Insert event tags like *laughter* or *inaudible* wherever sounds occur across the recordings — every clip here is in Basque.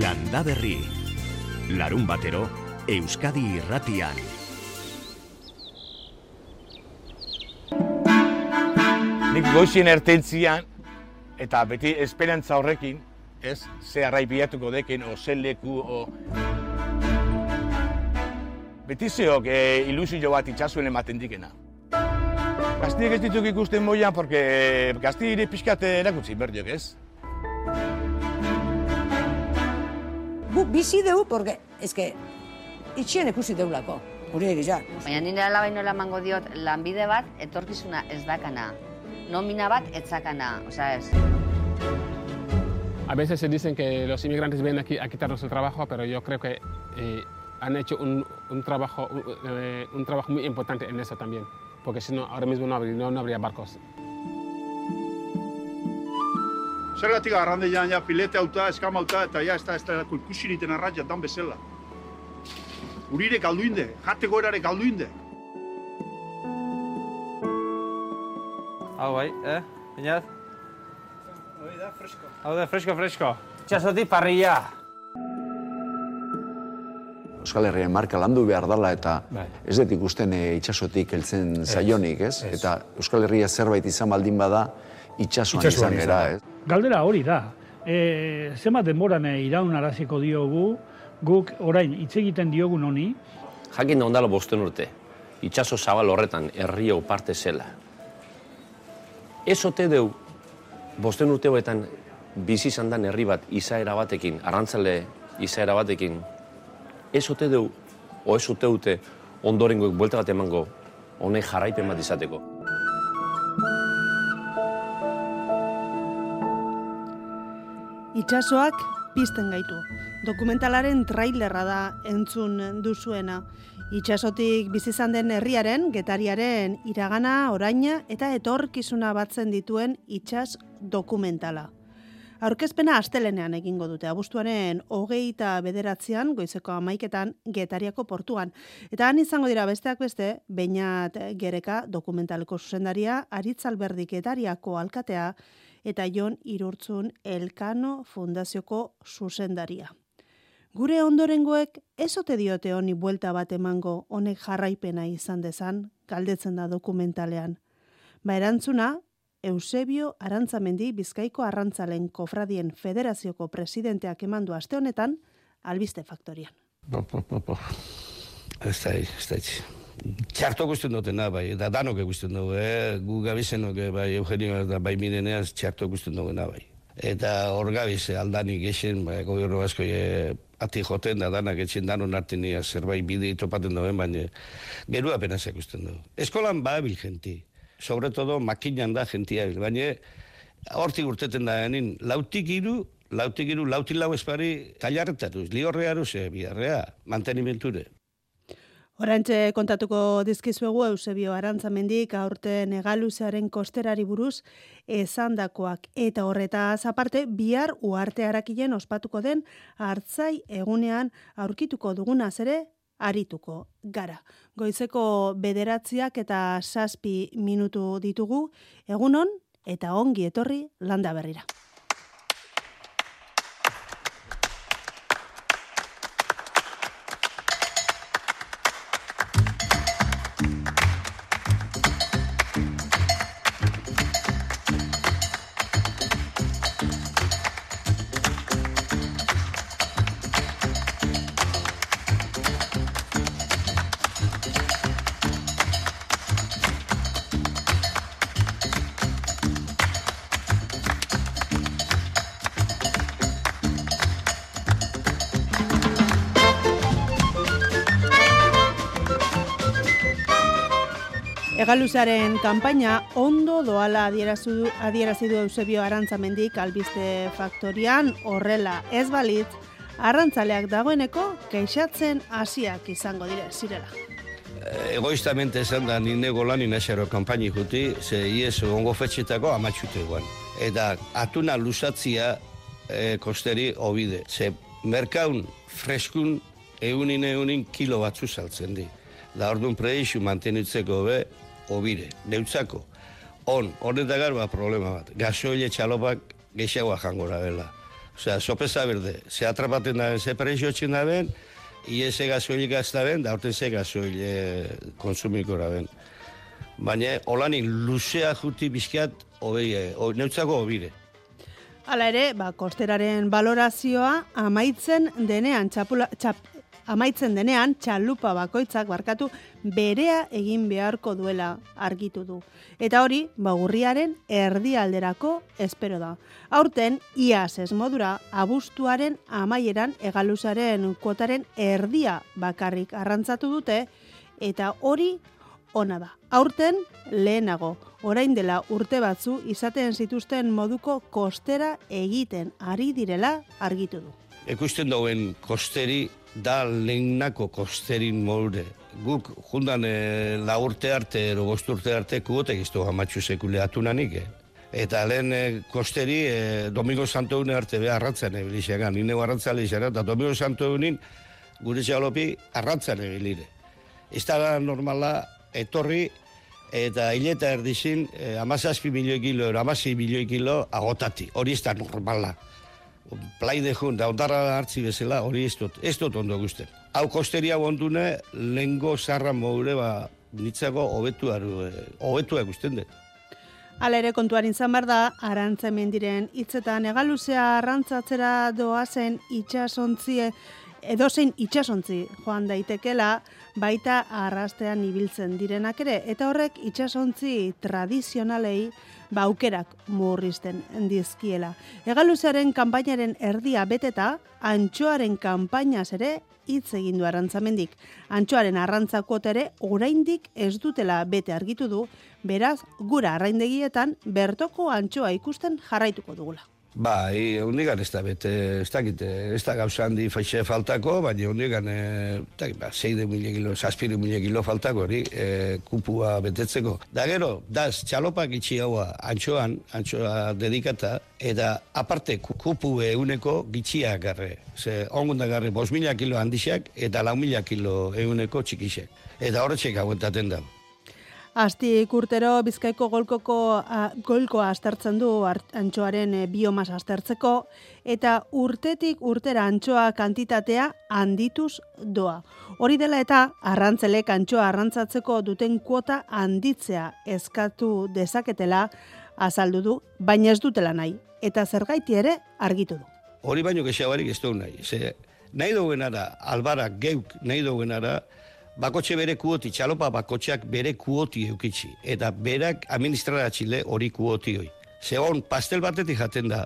Landa Berri. Larun batero, Euskadi irratian. Nik goizien ertentzian, eta beti esperantza horrekin, ez, ze arraipiatuko dekin, o ze leku, o... Beti zeok e, ilusio bat itxasuen ematen dikena. Gaztiek ez dituk ikusten moian, porque gazti ere pixkat erakutsi berdiok, ez? Gu bizi dugu, porque, eske, itxien ikusi deulako, gure egia. Baina nire alabai nola emango diot lanbide bat etorkizuna ez dakana. Nomina bat etzakana, osea ez. A veces se dicen que los inmigrantes vienen aquí a quitarnos el trabajo, pero yo creo que eh, han hecho un, un trabajo, un, eh, un trabajo muy importante en eso también, porque si no, ahora mismo no habría, no, no habría barcos. Zergatik arrandeian ja pilete auta, eskamauta, eta ja ez da ez da ikusi niten arratia dan bezala. Urire galdu inde, jate goerare galdu inde. Hau bai, eh? Inaz? Hau da, fresko. Hau da, fresko, fresko. Txasoti parrilla. Euskal Herriaren marka landu behar dela eta Bai. ez dut ikusten e, itxasotik heltzen zaionik, ez? Eta Euskal Herria zerbait izan baldin bada itxasoan Itsasoan izan izan gera, ez? Galdera hori da. E, zema denboran e, iraun araziko diogu, guk orain hitz egiten diogun honi, Jakin da ondala bosten urte, itxaso zabal horretan herrio parte zela. Ez ote deu, bosten urte hoetan bizi izan dan herri bat izaera batekin, arrantzale izaera batekin, ez ote deu, o ez ote dute ondorengoek buelta bat emango, honek jarraipen bat izateko. Itxasoak pizten gaitu. Dokumentalaren trailerra da entzun duzuena. Itxasotik bizi izan den herriaren, getariaren iragana, oraina eta etorkizuna batzen dituen itxas dokumentala. Aurkezpena astelenean egingo dute, abuztuaren hogeita bederatzean, goizeko amaiketan, getariako portuan. Eta han izango dira besteak beste, bainat gereka dokumentaleko zuzendaria, aritzalberdik getariako alkatea, eta Jon Irurtzun Elkano Fundazioko zuzendaria. Gure ondorengoek ez ote diote honi buelta bat emango honek jarraipena izan dezan, galdetzen da dokumentalean. Ba erantzuna, Eusebio Arantzamendi Bizkaiko Arrantzalen Kofradien Federazioko presidenteak emandu aste honetan, albiste faktorian. Po, po, po, po. Ez da, ez da, txarto guztien dutena, bai, eta danok guztien dugu, eh? gu gabizenok, bai, Eugenio eta bai mireneaz txarto guztien duguna, bai. Eta hor gabize aldanik esen, bai, gobierno asko e, ati joten da danak etxen danon artin zerbait bide topaten duen, baina geru apenas ikusten dugu. Eskolan ba bil jenti, sobre todo makinan da jentia baina hortik urteten da genin, lautik iru, lautik iru, lautik lau espari, tailarretaruz, liorrearuz, e, biharrea, mantenimenture. Orantxe kontatuko dizkizuegu Eusebio Arantzamendik aurten egaluzearen kosterari buruz esandakoak eta horretaz aparte bihar uarte harakilen ospatuko den hartzai egunean aurkituko dugunaz ere arituko gara. Goizeko bederatziak eta saspi minutu ditugu egunon eta ongi etorri landa berrira. Egaluzaren kanpaina ondo doala adierazu adierazi du Eusebio Arantzamendik albiste faktorian horrela ez balitz arrantzaleak dagoeneko keixatzen hasiak izango dire zirela. egoistamente esan da nine golani nasaro kanpaini juti, ze ies ongo fetxetako amatxute guan. Eta atuna lusatzia e, kosteri obide. Ze merkaun freskun eunin eunin kilo batzu saltzen di. Da orduan preixu mantenitzeko be obire, neutzako. On, horretagar ba problema bat. Gasoile txalopak gehiagoa jangora bela. Osea, sopesa berde. Ze atrapaten da, ze prezio txin da ben, iese gasoilik gazta ben, da orten ze gasoil e, konsumiko da ben. Baina, holanik luzea juti bizkiat, hobei, e, o, neutzako hobire. Hala ere, ba, kosteraren balorazioa amaitzen denean txapula, txap, amaitzen denean txalupa bakoitzak barkatu berea egin beharko duela argitu du. Eta hori, bagurriaren erdialderako espero da. Aurten, iaz ez modura, abustuaren amaieran egaluzaren kuotaren erdia bakarrik arrantzatu dute, eta hori ona da. Aurten, lehenago, orain dela urte batzu izaten zituzten moduko kostera egiten ari direla argitu du. Ekusten dauen kosteri da lehenako kosterin molde. Guk jundan e, la urte arte, ero urte arte, kuotek iztu hamatxu sekule atunanik, eh? Eta lehen e, kosteri e, Domingo Santo Une arte beha arratzen ebilixegan, nine arrantzale izan, eta Domingo Santo Unin gure txalopi arratzen ebilire. Ez da normala etorri eta hileta erdizin e, amazazpi milioi kilo, amazi milioi kilo agotati. Hori ez da normala plai de jun, da ondarra hartzi bezala, hori ez dut, ez dut ondo guzten. Hau kosteria bondune, lengo zarra moure, ba, nitzago hobetu aru, hobetu gusten dut. Hala ere kontuarin izan behar da, arantza diren hitzetan egaluzea arrantzatzera doazen itxasontzie, edozein itxasontzi joan daitekela, baita arrastean ibiltzen direnak ere, eta horrek itxasontzi tradizionalei baukerak murrizten dizkiela. Egaluzaren kanpainaren erdia beteta, antxoaren kanpainaz ere hitz egin du arantzamendik. Antxoaren arrantzakot ere oraindik ez dutela bete argitu du, beraz gura arraindegietan bertoko antxoa ikusten jarraituko dugula. Bai, hundigan ez da bete, ez da ez da gauza handi faixe faltako, baina hundigan, e, ba, zeide mila kilo, saspiru mila kilo faltako hori, e, kupua betetzeko. Da gero, daz, txalopak itxi haua antxoan, antxoa dedikata, eta aparte kupu euneko gitxia garre. Ze, ongun da garre, bos mila kilo handixak, eta lau mila kilo euneko txikixek. Eta horretxek hauetaten dago. Asti urtero Bizkaiko golkoko a, golkoa aztertzen du antxoaren e, biomas aztertzeko eta urtetik urtera antxoa kantitatea handituz doa. Hori dela eta arrantzelek antxoa arrantzatzeko duten kuota handitzea eskatu dezaketela azaldu du, baina ez dutela nahi eta zergaiti ere argitu du. Hori baino kexabarik ez du nahi. Ze, nahi dugenara, albara geuk nahi dugenara, bakotxe bere kuoti, txalopa bakotxeak bere kuoti eukitzi. Eta berak administrara txile hori kuoti hoi. Zegon, pastel batetik jaten da.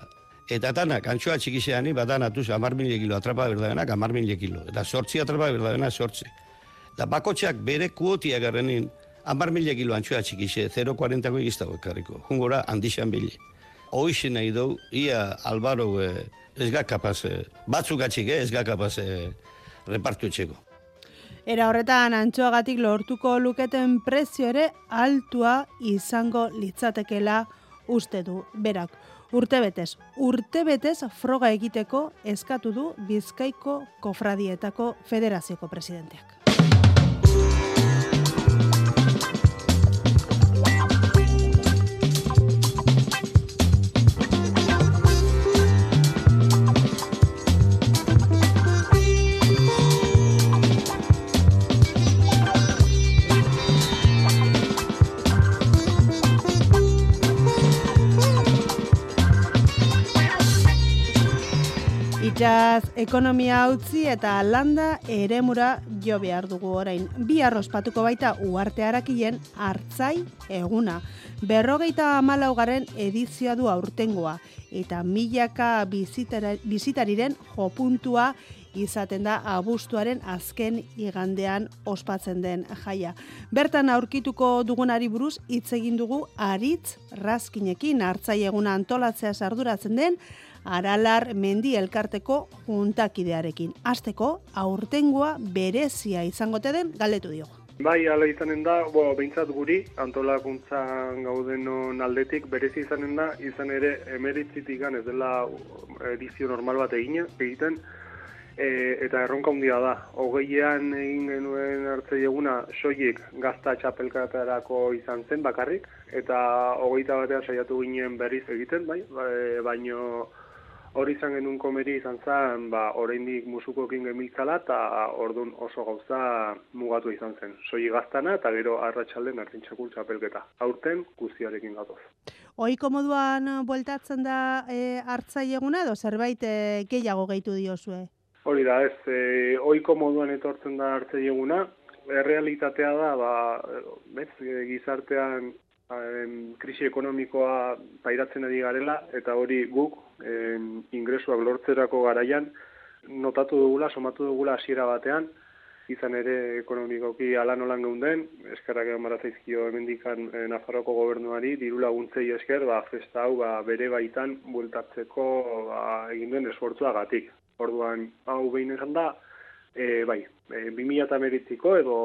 Eta tanak, antxoa txikisean, badan atuz, amar mila kilo atrapa berdagenak, amar mila kilo. Eta sortzi atrapa berdagenak, sortzi. Eta bakotxeak bere kuoti agarrenin, amar mila kilo antxoa txikise, 0,40ko egiztago ekarriko. Jungora, handixan bile. Hoxe nahi dugu, ia albaro eh, ez kapaz, eh, batzuk atxik eh, ez kapaz eh, repartu etxeko. Era horretan antxoagatik lortuko luketen prezio ere altua izango litzatekela uste du berak. Urtebetez, urtebetez froga egiteko eskatu du Bizkaiko Kofradietako Federazioko presidenteak. Itxaz, ekonomia utzi eta landa eremura jo behar dugu orain. Bi arrospatuko baita uarte harakien hartzai eguna. Berrogeita amalaugaren edizioa du aurtengoa eta milaka bizitariren jopuntua izaten da abuztuaren azken igandean ospatzen den jaia. Bertan aurkituko dugunari buruz hitz egin dugu aritz razkinekin hartzai eguna antolatzea sarduratzen den Aralar Mendi elkarteko juntakidearekin. Azteko, aurtengoa berezia izangote den galdetu dio. Bai, ala izanen da, bo, behintzat guri, antolakuntzan gaudenon aldetik, berezi izanen da, izan ere emeritzitik ez dela edizio normal bat egine, egiten, e, eta erronka handia da. Hogeian egin genuen hartzei eguna soilik gazta txapelkatarako izan zen bakarrik, eta hogeita batean saiatu ginen berriz egiten, bai, ba, baino hori izan genuen komeri izan zen, ba, oraindik musukoekin gemiltzala, eta ordun oso gauza mugatu izan zen. Soi gaztana, eta gero arratsalden artintxakul txapelketa. Aurten, guztiarekin gatoz. Oiko moduan bueltatzen da e, hartzai eguna edo zerbait e, gehiago gehitu diozue? Hori da, ez, e, oiko moduan etortzen da hartzai eguna, errealitatea da, ba, bez, gizartean em, krisi ekonomikoa pairatzen ari garela, eta hori guk em, ingresuak lortzerako garaian notatu dugula, somatu dugula hasiera batean, izan ere ekonomikoki ala nolan geunden, eskerrak egon barazaizkio emendikan e, Nafarroko gobernuari, diru laguntzei esker, ba, festa hau ba, bere baitan bueltatzeko ba, egin duen esfortzuagatik. Orduan, hau behin esan da, e, bai, e, 2008ko edo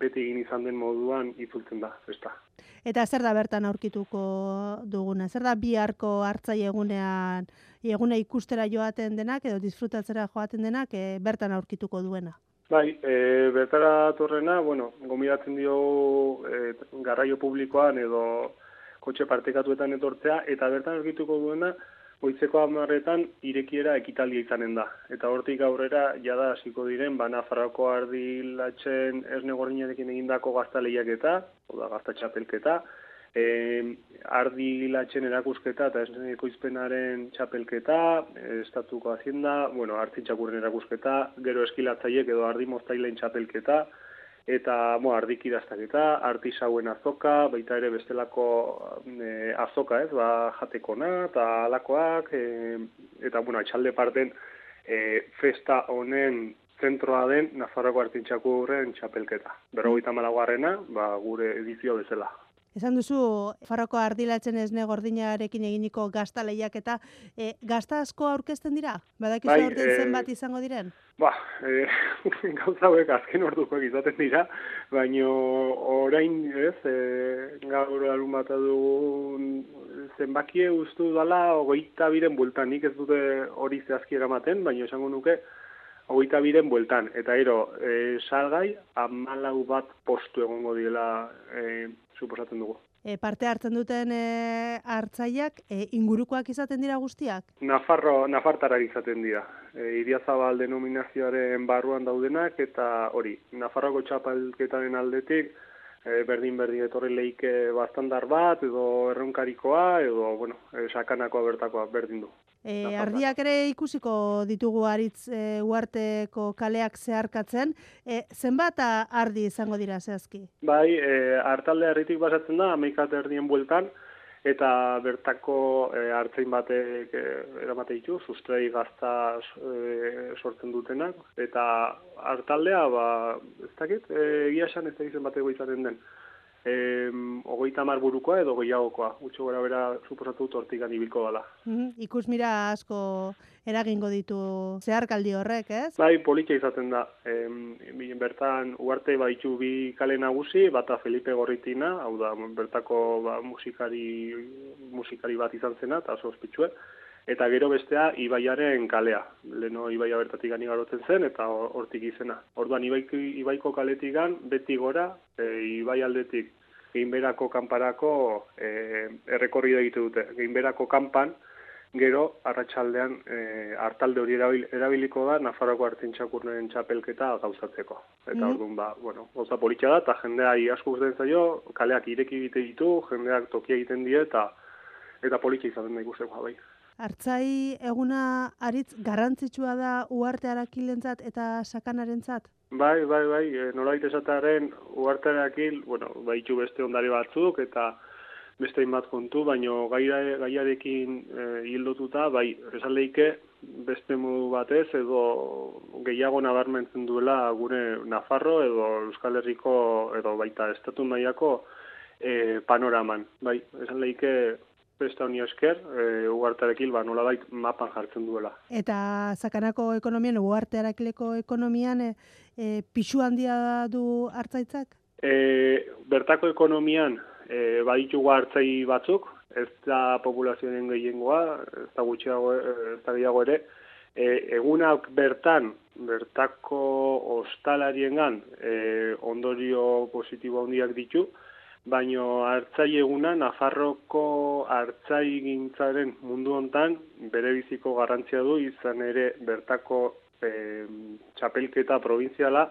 beti egin izan den moduan itzultzen da, festa. Eta zer da bertan aurkituko duguna? Zer da biharko hartzai egunean, egune ikustera joaten denak edo disfrutatzera joaten denak e, bertan aurkituko duena? Bai, e, bertara torrena, bueno, gomidatzen dio e, garraio publikoan edo kotxe partekatuetan etortzea, eta bertan aurkituko duena, goitzeko amarretan irekiera ekitaldia izanen da. Eta hortik aurrera, jada hasiko diren, bana farrako ardilatzen esne gordinarekin egindako gazta lehiaketa, oda gazta txapelketa, e, ardi latxen erakusketa eta ekoizpenaren txapelketa, estatuko hazienda, bueno, arti txakurren erakusketa, gero eskilatzaiek edo ardi moztailein txapelketa, eta mo, ardik idaztaketa, arti sauen azoka, baita ere bestelako e, azoka, ez, ba, jatekona, eta alakoak, e, eta, bueno, etxalde parten, e, festa honen zentroa den Nafarroko artintxakurren txapelketa. Berrogeita malagarrena, ba, gure edizio bezala. Esan duzu, farroko ardilatzen esne gordinarekin eginiko gazta lehiak eta e, gazta asko aurkezten dira? Badakizu bai, aurten e, zenbat izango diren? Ba, e, *laughs* gauza hauek azken orduko izaten dira, baino orain ez, e, gaur alun bat zenbakie ustu dala ogeita biren bultan, nik ez dute hori zehazki eramaten, baino esango nuke ogeita biren bueltan. Eta ero, e, salgai, amalau bat postu egongo diela e, suposatzen dugu. E, parte hartzen duten e, hartzaiak e, ingurukoak izaten dira guztiak? Nafarro, Nafartara izaten dira. E, Iriazabal denominazioaren barruan daudenak eta hori, Nafarroko txapalketaren aldetik e, berdin berdin etorri leike bastandar bat edo erronkarikoa edo bueno, e, sakanakoa bertakoa berdin du. E, ardiak ere ikusiko ditugu aritz e, uarteko kaleak zeharkatzen. E, zenbat ardi izango dira zehazki? Bai, e, hartalde herritik basatzen da, ameikat erdien bueltan, eta bertako e, hartzein batek e, eramate ditu, sustrei gazta e, sortzen dutenak, eta hartaldea, ba, ez dakit, egia esan ez da izan bateko izaten den eh, ogeita mar burukoa edo gehiagokoa. Gutxo gara bera suposatu dut hortik anibilko dela. Mm Ikus mira asko eragingo ditu zeharkaldi horrek, ez? Bai, politia izaten da. E, bertan, uarte baitu bi kale nagusi, bata Felipe Gorritina, hau da, bertako ba, musikari, musikari bat izan zena, eta oso ospitsue. Eta gero bestea Ibaiaren kalea. Leno Ibaia bertatik gani garotzen zen, eta hortik izena. Orduan Ibaiko, Ibaiko kaletik beti gora, e, Ibai aldetik geinberako kanparako e, errekorri egite dute. Geinberako kanpan, gero, arratsaldean e, hartalde hori erabiliko da, Nafarroko hartin txakurnen txapelketa gauzatzeko. Eta mm orduan, ba, bueno, gauza politxa da, eta jendea asko guztien zaio, kaleak ireki egite ditu, jendeak tokia egiten die, eta eta politxa izaten da ikusteko bai. Artzai eguna aritz garrantzitsua da uarte arakilentzat eta sakanarentzat? Bai, bai, bai, e, nolait esataren uarte arakil, bueno, baitu beste ondare batzuk eta beste bat kontu, baino gaira, gaiarekin e, hildotuta, bai, esan beste modu batez edo gehiago nabarmentzen duela gure Nafarro edo Euskal Herriko edo baita estatu mailako e, panoraman. Bai, esan lehike festa honi esker, e, ugartarekil ba, nola bait mapan jartzen duela. Eta zakanako ekonomian, ugartarekileko ekonomian, e, e, pixu handia du hartzaitzak? E, bertako ekonomian, e, baditu hartzai batzuk, ez da populazioen gehiengoa, ez da gutxiago, ez da gehiago ere, e, egunak bertan, bertako ostalarien gan, e, ondorio positibo handiak ditu, baino hartzai eguna Nafarroko hartzai gintzaren mundu hontan bere biziko garrantzia du izan ere bertako e, txapelketa provinziala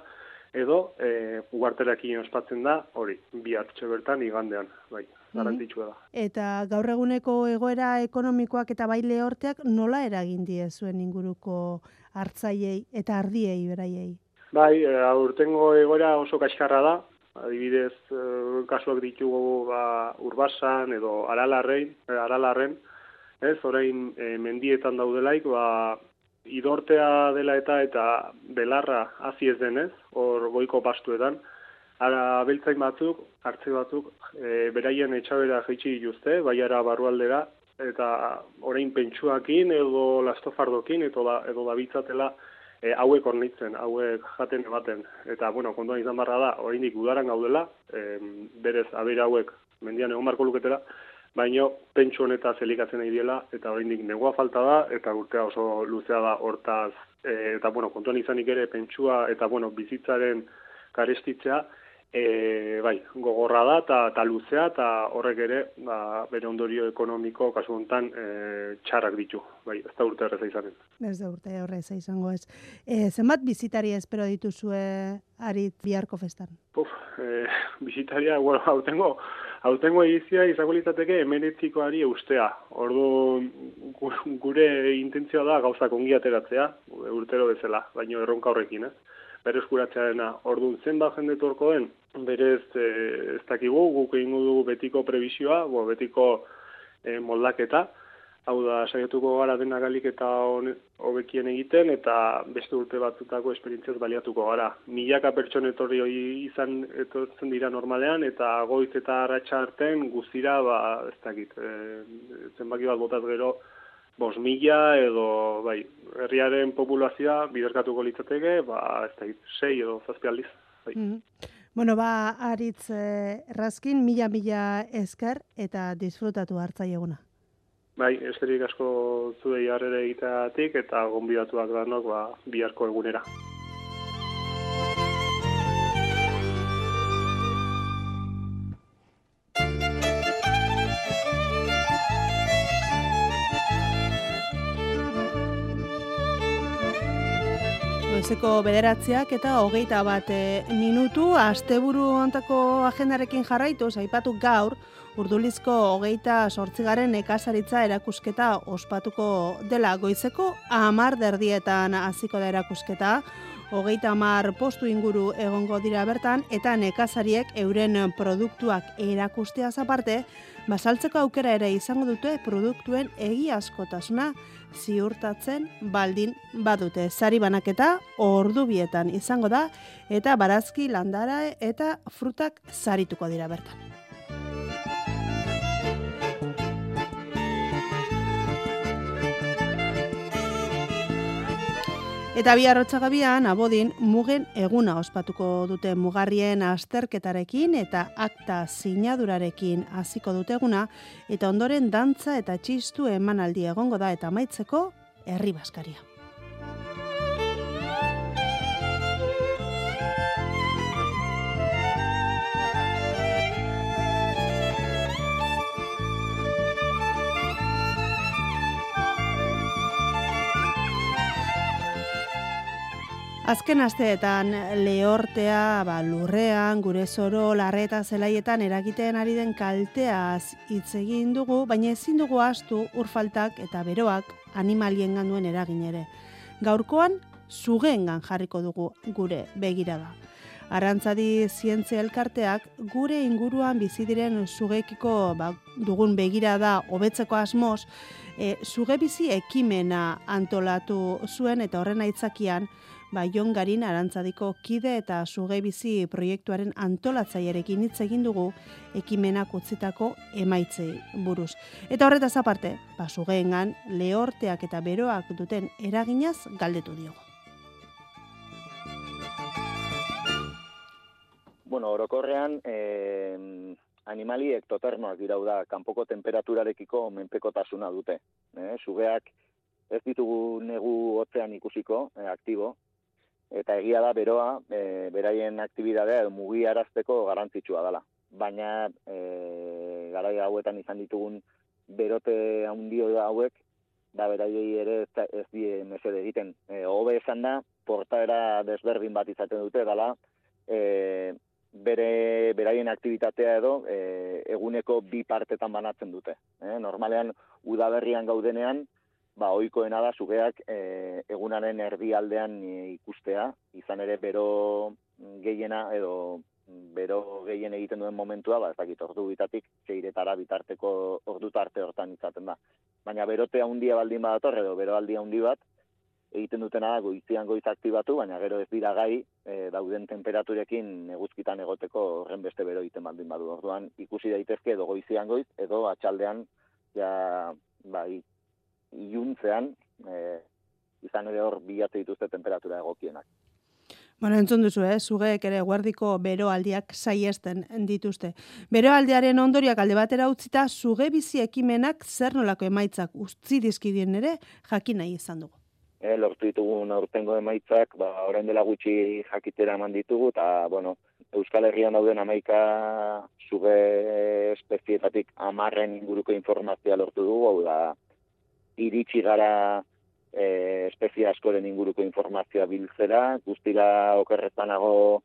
edo e, ugarterakin ospatzen da hori bi hartxe bertan igandean bai garrantzitsua da Eta gaur eguneko egoera ekonomikoak eta bai lehorteak nola eragin die zuen inguruko hartzaiei eta ardiei beraiei? Bai, e, aurtengo egoera oso kaskarra da. Adibidez, e, kasuak ditugu ba, urbasan edo aralarrein, e, aralarren, ez, orain e, mendietan daudelaik, ba, idortea dela eta eta belarra hazi ez denez, hor goiko pastuetan, ara beltzain batzuk, hartze batzuk, e, beraien etxabera jaitsi dituzte, baiara barrualdera, eta orain pentsuakin edo lastofardokin edo da, edo da bitzatela e, hauek ornitzen, hauek jaten ematen. Eta, bueno, kontuan izan barra da, oraindik udaran gaudela, e, berez abera hauek mendian egon barko luketela, baino pentsu honetaz elikatzen nahi diela, eta oraindik negua falta da, eta urtea oso luzea da hortaz, e, eta, bueno, kontuan izanik ere pentsua eta, bueno, bizitzaren karestitzea, e, bai, gogorra da eta ta luzea eta horrek ere ba, bere ondorio ekonomiko kasu honetan e, txarrak ditu. Bai, ez da urte erreza izanen. Ez da urte horreza izango ez. E, zenbat bizitari espero dituzue arit biharko festan? Puf, e, *laughs* bizitaria, bueno, hau tengo, hau tengo edizia izango litzateke emeretzikoari eustea. Ordu gure intentzioa da gauzak ongi ateratzea, urtero bezala, baino erronka horrekin, ez? Berez kuratzearena. Orduan zen da jende torko den, berez e, ez dakigu, guk egingo dugu betiko prebisioa, bo, betiko e, moldaketa, hau da, saiatuko gara dena galik eta hobekien egiten, eta beste urte batzutako esperientziaz baliatuko gara. Milaka pertsone etorri hori izan etortzen dira normalean, eta goiz eta arratsa arten guztira, ba, ez dakit, e, zenbaki bat botaz gero, bos mila edo bai, herriaren populazioa biderkatuko litzateke, ba, ez da, sei edo zazpi aldiz. Bai. Mm Bueno, ba, aritz eh, errazkin, mila-mila esker eta disfrutatu hartzai eguna. Bai, esterik asko zuei harrere egiteatik eta gonbidatuak danok ba, biharko egunera. Goizeko bederatziak eta hogeita bat e, minutu, asteburu ontako agendarekin jarraitu, aipatu gaur, urdulizko hogeita sortzigaren ekasaritza erakusketa ospatuko dela. Goizeko, amar derdietan hasiko da erakusketa, hogeita amar postu inguru egongo dira bertan, eta nekazariek euren produktuak erakustea aparte, basaltzeko aukera ere izango dute produktuen egiazkotasuna ziurtatzen baldin badute. Sari banaketa ordu bietan izango da eta barazki landara eta frutak sarituko dira bertan. Eta bi arrotzagabian, abodin, mugen eguna ospatuko dute mugarrien asterketarekin eta akta sinadurarekin hasiko dute eguna, eta ondoren dantza eta txistu emanaldi egongo da eta maitzeko herri baskaria. Azken asteetan lehortea, ba, lurrean, gure zoro, larreta zelaietan eragiten ari den kalteaz hitz egin dugu, baina ezin dugu astu urfaltak eta beroak animalien duen eragin ere. Gaurkoan, zugengan jarriko dugu gure begirada. Arantzadi zientzia elkarteak gure inguruan bizi diren zugekiko ba, dugun begirada hobetzeko asmoz, e, zuge bizi ekimena antolatu zuen eta horren aitzakian, ba, Jon Garin arantzadiko kide eta suge bizi proiektuaren antolatzailerekin hitz egin dugu ekimenak utzitako emaitzei buruz. Eta horretaz aparte, ba, sugeengan lehorteak eta beroak duten eraginaz galdetu diogu. Bueno, orokorrean, eh, animali ektotermoak dirau da, kanpoko temperaturarekiko menpekotasuna dute. Eh, sugeak ez ditugu negu hotzean ikusiko, eh, aktibo, eta egia da beroa e, beraien aktibitatea mugiarazteko garrantzitsua dela. baina e, garai hauetan izan ditugun berote handio hauek, da beraiei ere ez, ez die mesede egiten. E, hobe esan da, portaera desberdin bat izaten dute, dala, e, bere beraien aktibitatea edo e, eguneko bi partetan banatzen dute. E, normalean udaberrian gaudenean, ba ohikoena da sugeak e, egunaren erdialdean e, ikustea, izan ere bero gehiena edo bero gehien egiten duen momentua, ba ez dakit ordu bitatik seiretara bitarteko ordu tarte hortan izaten da. Baina berote handia baldin badator edo bero aldi handi bat egiten dutena da goizian goiz aktibatu, baina gero ez dira gai e, dauden temperaturekin eguzkitan egoteko horren beste bero egiten baldin badu. Orduan ikusi daitezke edo goizian goiz edo atxaldean ja bai iluntzean e, izan ere hor bilatu dituzte temperatura egokienak. Bueno, entzun duzu, eh? Zugeek ere guardiko beroaldiak saiesten dituzte. Beroaldiaren ondoriak alde batera utzita, zuge bizi ekimenak zer nolako emaitzak utzi dizkidien ere jakin nahi izan dugu. E, lortu ditugun aurtengo emaitzak, ba, orain dela gutxi jakitera eman ditugu, eta, bueno, Euskal Herrian dauden amaika zuge espezietatik amarren inguruko informazioa lortu dugu, hau da, iritsi gara e, espezie askoren inguruko informazioa biltzera, guztira okerrezanago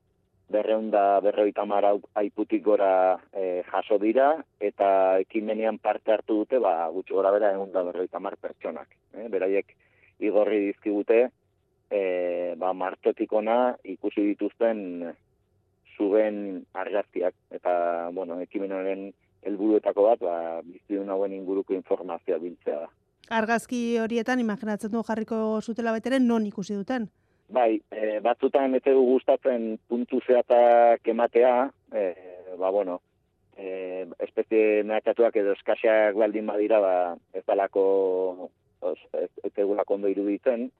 berreunda berroita mara aiputik gora e, jaso dira, eta ekimenean parte hartu dute, ba, gutxi gora bera eunda berroita mar pertsonak. E, beraiek igorri dizkigute, e, ba, martotik ona ikusi dituzten zugen argazkiak, eta, bueno, ekimenaren helburuetako bat, ba, bizidun hauen inguruko informazioa biltzea da. Argazki horietan imaginatzen du jarriko zutela baiteren non ikusi duten. Bai, e, batzutan ez du gustatzen puntu zehatak ematea, e, ba, bueno, e, espezie mehatatuak edo eskaxak baldin badira, ba, ez dalako, os, ez, ez ondo iruditzen,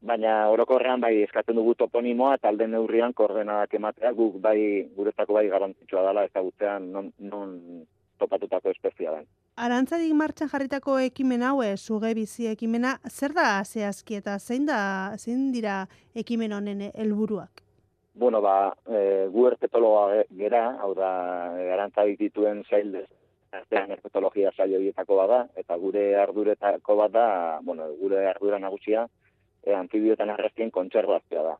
baina orokorrean bai eskatzen dugu toponimoa eta alden neurrian koordenadak ematea, guk bai, guretzako bai garantzitsua dela ezagutzean non, non topatutako espezia den. Arantzadik martxan jarritako ekimen hau, eh, zuge bizi ekimena, zer da zehazki eta zein da zein dira ekimen honen helburuak? Bueno, ba, e, gu erpetologa ge- gera, hau da, e, arantzadik dituen zail artean erpetologia saio horietako bada, eta gure arduretako bat da, bueno, gure ardura nagusia, e, anfibioetan arrastien kontserbazioa da.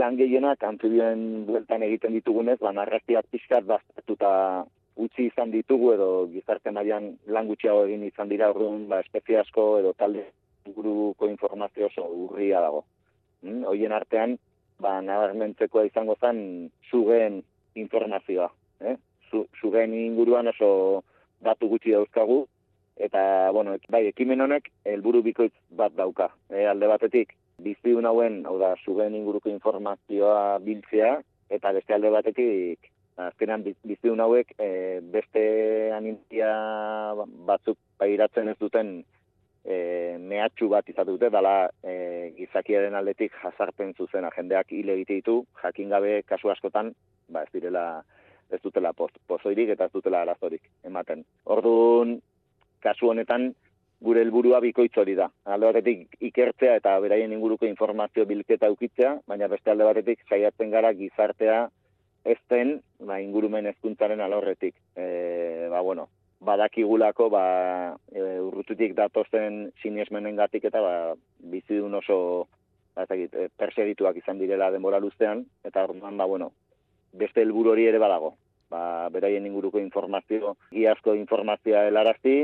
Lan gehienak anfibioen bueltan egiten ditugunez, ba, narrastiak pixkat baztertuta utzi izan ditugu edo gizarte mailan lan gutxiago egin izan dira orduan ba espezie asko edo talde inguruko informazio oso urria dago. Mm? Hoien artean ba nabarmentzekoa izango zen zugen informazioa, eh? Zu, zugen inguruan oso datu gutxi dauzkagu eta bueno, bai ekimen honek helburu bikoitz bat dauka. E, alde batetik bizidun hauen, hau da, zugen inguruko informazioa biltzea eta beste alde batetik azkenan biz- bizidun hauek e, beste animtia batzuk pairatzen ez duten e, mehatxu bat izate dute, dala e, gizakiaren aldetik jazarpen zuzena jendeak hile egite ditu, jakin gabe kasu askotan, ba ez direla ez dutela poz, pozoirik eta ez dutela arazorik ematen. Orduan, kasu honetan, gure helburua bikoitz hori da. Alde batetik ikertzea eta beraien inguruko informazio bilketa ukitzea, baina beste alde batetik saiatzen gara gizartea ez den ba, ingurumen hezkuntzaren alorretik. E, ba, bueno, badakigulako ba, e, urrututik datozen sinesmenengatik eta ba, bizidun oso ba, ez dakit, e, persegituak izan direla denbora luzean, eta orduan, ba, bueno, beste helburu hori ere badago. Ba, beraien inguruko informazio, iazko informazioa helarazti,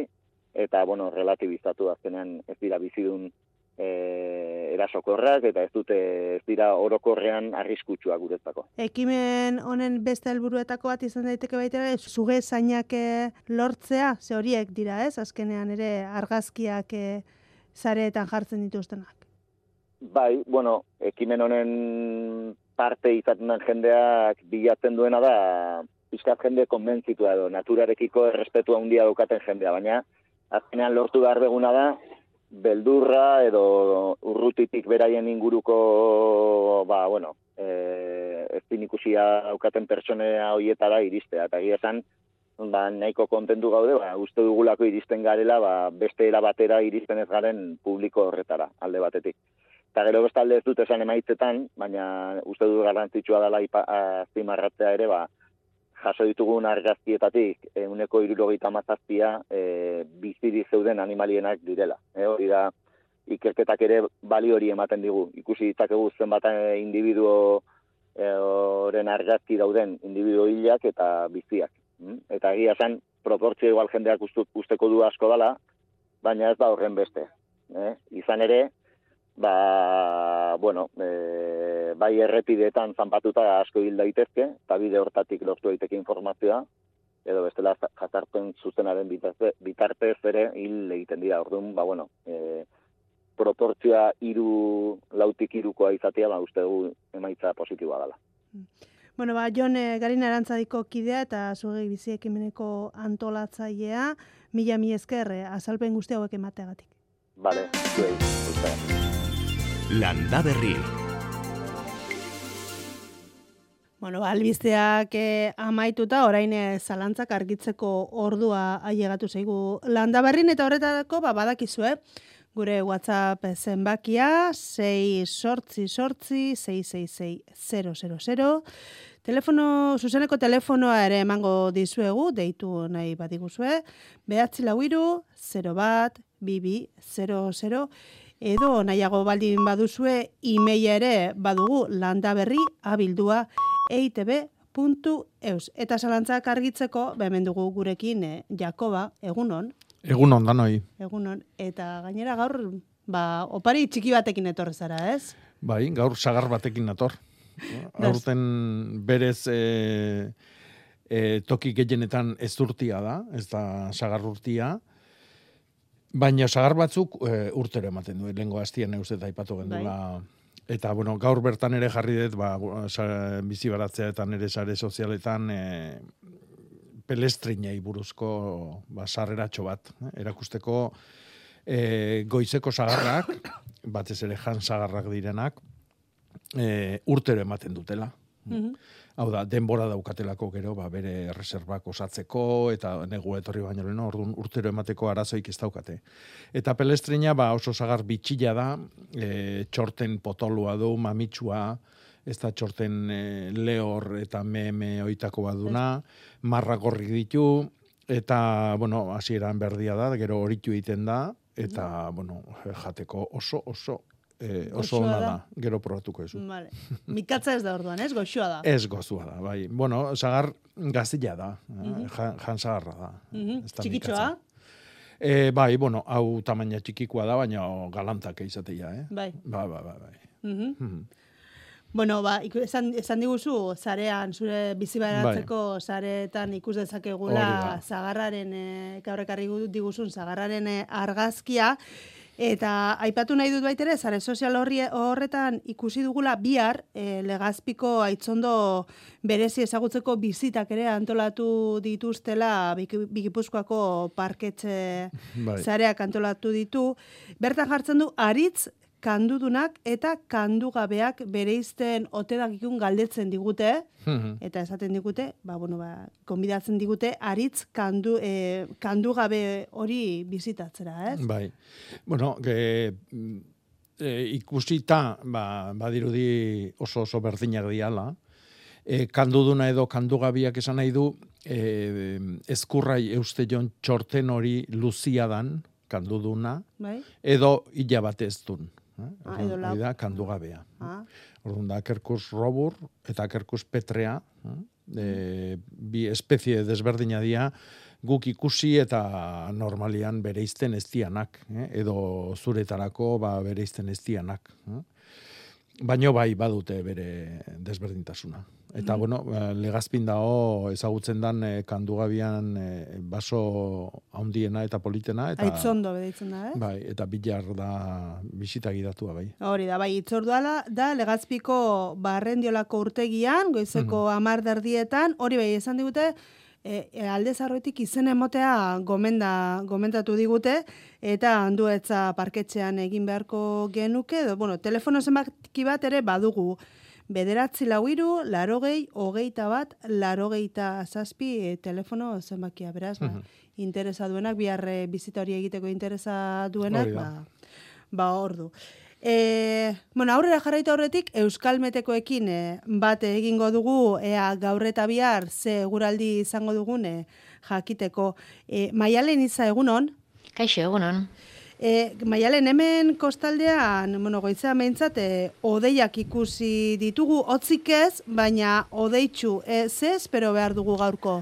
eta, bueno, relativizatu azkenean ez dira bizidun e, erasokorrak, eta ez dute, ez dira orokorrean arriskutsuak guretzako. Ekimen honen beste helburuetako bat izan daiteke baita ere, zuge zainak eh, lortzea, ze horiek dira, ez? Azkenean ere argazkiak eh, zareetan jartzen dituztenak. Bai, bueno, ekimen honen parte izaten den jendeak bilatzen duena da pizkat jende konbentzitua edo naturarekiko errespetua handia daukaten jendea, baina azkenean lortu behar beguna da beldurra edo urrutitik beraien inguruko, ba, bueno, e, ez ikusia daukaten pertsonea hoietara iristea, eta egia esan, ba, nahiko kontentu gaude, ba, uste dugulako iristen garela, ba, beste era batera iristen ez garen publiko horretara, alde batetik. Eta gero bestalde ez dut esan emaitzetan, baina uste du garrantzitsua dela azpimarratzea ere, ba, jaso ditugun argazkietatik euneko irurogeita mazazpia e, biziri zeuden animalienak direla. E, hori da, ikerketak ere bali hori ematen digu. Ikusi ditzakegu zenbat eh, individuo e, oren argazki dauden individuo hilak eta biziak. Mm? Eta egia esan, proportzio igual jendeak usteko du asko dala, baina ez da horren beste. E, izan ere, ba, bueno, e, bai errepideetan zanpatuta asko hil daitezke, eta bide hortatik lortu daiteke informazioa, edo bestela jazarpen zuzenaren bitartez, bitartez ere hil egiten dira. Orduan, ba, bueno, e, proportzioa iru, lautik irukoa izatea, ba, uste dugu emaitza positiboa dela. Bueno, ba, Jon e, Garin Arantzadiko kidea eta zugei bizi ekimeneko antolatzailea, mila mi esker eh, azalpen guzti hauek emateagatik. Zuei, zuei. Landa Berri. Bueno, albizteak eh, amaituta orain eh, zalantzak argitzeko ordua ailegatu zaigu landa berrin eta horretarako ba, badakizue gure WhatsApp zenbakia 6 sortzi sortzi 666 Telefono, zuzeneko telefonoa ere emango dizuegu, deitu nahi badiguzue, behatzi lau iru, 0 bat, bibi, 00, edo nahiago baldin baduzue emaila ere badugu landaberri abildua eitb.eus. Eta zalantzak argitzeko, behemen dugu gurekin eh, Jakoba, egunon. Egunon, danoi. Egunon. Eta gainera gaur, ba, opari txiki batekin etorre zara, ez? Bai, gaur sagar batekin nator. *laughs* Aurten berez e, e, toki gehienetan ez urtia da, ez da sagar urtia. Baina sagar batzuk e, urtero ematen du, lehenko hastian eus eta aipatu gendula. Eta, bueno, gaur bertan ere jarri dut, ba, bizi baratzea eta nire sare sozialetan e, pelestrinei buruzko ba, sarreratxo bat. Eh? Erakusteko e, goizeko sagarrak, *coughs* batez ere jan sagarrak direnak, e, urtero ematen dutela. Mhm. Hau da, denbora daukatelako gero, ba, bere reservak osatzeko, eta negu etorri baino leno, orduan urtero emateko arazoik ez daukate. Eta pelestrina, ba, oso sagar bitxila da, e, txorten potolua du, mamitsua, ez da txorten e, lehor eta meme oitako baduna, marra gorri ditu, eta, bueno, hasieran berdia da, gero horitu egiten da, eta, bueno, jateko oso, oso eh, oso ona da. da, gero probatuko ezu. Vale. Mikatza ez da orduan, ez? Goxoa da. Ez gozua da, bai. Bueno, sagar gaztila da, Mhm. jan, jan sagarra da. Ez da Txikitxoa? E, bai, bueno, hau tamaina txikikoa da, baina galantak izatea, eh? Bai. Bai, bai, bai. bai. Mhm. Mhm. Bueno, ba, esan, esan diguzu, zarean, zure bizi baratzeko zaretan ikus dezakegula zagarraren, e, gaur ekarri gu- diguzun zagarraren eh, argazkia, Eta aipatu nahi dut baitere, zare sozial horri horretan ikusi dugula bihar e, legazpiko aitzondo berezi ezagutzeko bizitak ere antolatu dituztela Bigipuzkoako parketxe Bai. zareak antolatu ditu. Bertan jartzen du aritz kandudunak eta kandugabeak bereizten otedakikun galdetzen digute, Mhm. eta esaten digute, ba, bueno, ba, konbidatzen digute, aritz kandu, e, kandugabe hori bizitatzera, ez? Bai. Bueno, mm, e, ikusita, ba, badirudi oso oso berdinak diala, e, kanduduna edo kandugabiak esan nahi du, e, ezkurrai euste jon txorten hori luzia dan, kanduduna, Bai? edo ila bat ez dun. Eh? Ah, edo lau. da kandugabea. Ah, Orduan da akerkus robur eta akerkus petrea, eh? e, bi espezie desberdina dira, guk ikusi eta normalian bereizten ez dianak, eh? edo zuretarako ba, bereizten ez dianak. Eh? Baino bai badute bere desberdintasuna. Eta, Mhm. bueno, eh, legazpin dago ezagutzen dan eh, kandugabian eh, baso haundiena eta politena. Eta, Aitzondo bedeitzen da, ez? Bai, eta bilar da bisita gidatua, bai. Hori da, bai, itzorduala da legazpiko barrendiolako urtegian, goizeko amar derdietan, hori bai, esan digute, e, e, alde zarroetik izen emotea gomenda, gomendatu digute, eta handuetza parketxean egin beharko genuke, edo, bueno, telefono zenbaki bat ere badugu, bederatzi lau iru, larogei, hogeita bat, larogeita zazpi e, telefono zenbakia, beraz, ba, Mhm. interesa duenak, bihar e, bizita hori egiteko interesa duenak, ba, ba ordu. E, bueno, aurrera jarraitu aurretik, Euskal Metekoekin e, bat egingo dugu, ea gaur eta bihar ze eguraldi izango dugun e, jakiteko. E, maialen iza egunon? Kaixo, egunon. E, maialen hemen kostaldean, bueno, goizean behintzat, e, odeiak ikusi ditugu, hotzik ez, baina odeitxu, e, ze espero behar dugu gaurko?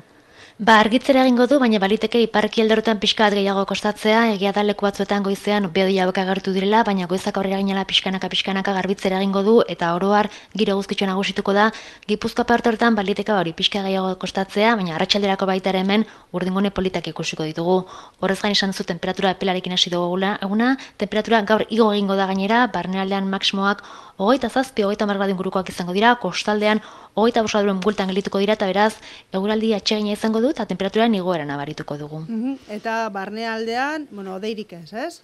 Ba, argitzera egingo du, baina baliteke iparki elderotan pixka bat gehiago kostatzea, egia da leku batzuetan goizean hauek agertu direla, baina goizak aurrera ginela pixkanaka pixkanaka garbitzera egingo du, eta oroar giro guzkitxo nagusituko da, gipuzko parte horretan baliteke hori pixka gehiago kostatzea, baina arratsalderako baita ere hemen urdingune politak ikusiko ditugu. Horrez gain esan zu temperatura epelarekin hasi dugu eguna, temperatura gaur igo egingo da gainera, barnealdean maksimoak hogeita zazpi, hogeita margadin gurukoak izango dira, kostaldean hogeita bosaduren bultan gelituko dira, eta beraz, eguraldi atsegina izango du, eta temperatura nigoera nabarituko dugu. Mhm, Eta barnealdean, bueno, odeirik ez, ez?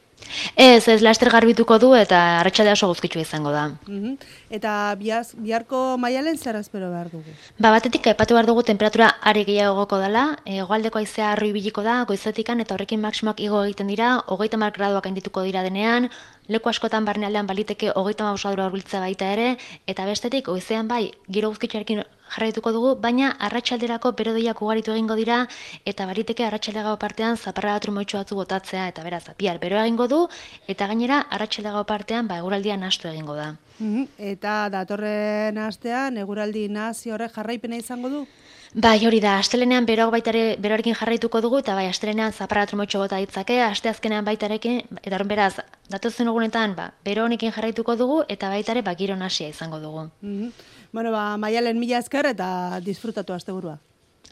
Ez, ez laster garbituko du, eta arratsalde oso guzkitzu izango da. Mhm. Eta biaz, biharko maialen zer espero behar dugu? Ba, batetik aipatu behar dugu temperatura are gehiagoko dela, hegoaldeko haizea arroi biliko da, goizetikan eta horrekin maksimoak igo egiten dira, hogeita mar graduak handituko dira denean, leku askotan barnealdean baliteke hogeita mausadura horbiltza baita ere, eta bestetik, goizean bai, giro guzkitxarekin jarraituko dugu, baina arratsalderako berodoiak ugaritu egingo dira, eta bariteke arratsaldegago partean zaparra bat rumoitxu batzu botatzea, eta beraz, bihar bero egingo du, eta gainera arratsaldegago partean ba, eguraldia nastu egingo da. Mhm. Eta datorren astean, eguraldi nazi horrek jarraipena izango du? Bai, hori da, astelenean beroak baitare beroarekin jarraituko dugu, eta bai, astelenean zaparra trumotxo bota ditzake, aste azkenean baitarekin, eta beraz, datozen egunetan, ba, bero honekin jarraituko dugu, eta baitare, ba, giro nasia izango dugu. Mhm. Bueno, ba, maialen mila esker eta disfrutatu asteburua.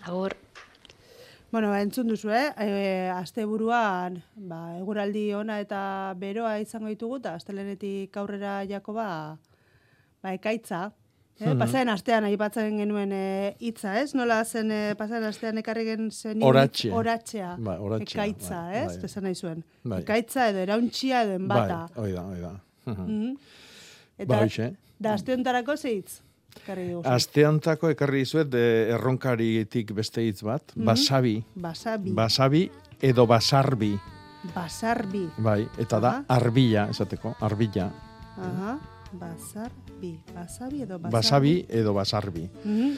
Agur. Bueno, ba, entzun duzu, eh? E, asteburuan, ba, eguraldi ona eta beroa izango ditugu, eta astelenetik aurrera jako ba, ba ekaitza. Eh? Mhm. Pasaren astean aipatzen genuen eh, hitza, ez? Nola zen eh, pasaren astean ekarri gen zen Oratxe. Oratxea. Bai, oratxea, Ekaitza, bai, ez? bai. Esan nahi zuen. Bai. Ekaitza edo erauntxia edo enbata. Bai, hoi da, hoi da. Mhm. Mhm. Eta, Ba, hoxe. Da, aste hontarako Asteantako ekarri dizuet de erronkaritik beste hitz bat, Mhm. basabi. Basabi. Basabi edo basarbi. Basarbi. Bai, eta da arbila, esateko, arbila. Aha. Basarbi. Basabi edo basarbi. Basabi edo basarbi. Mhm.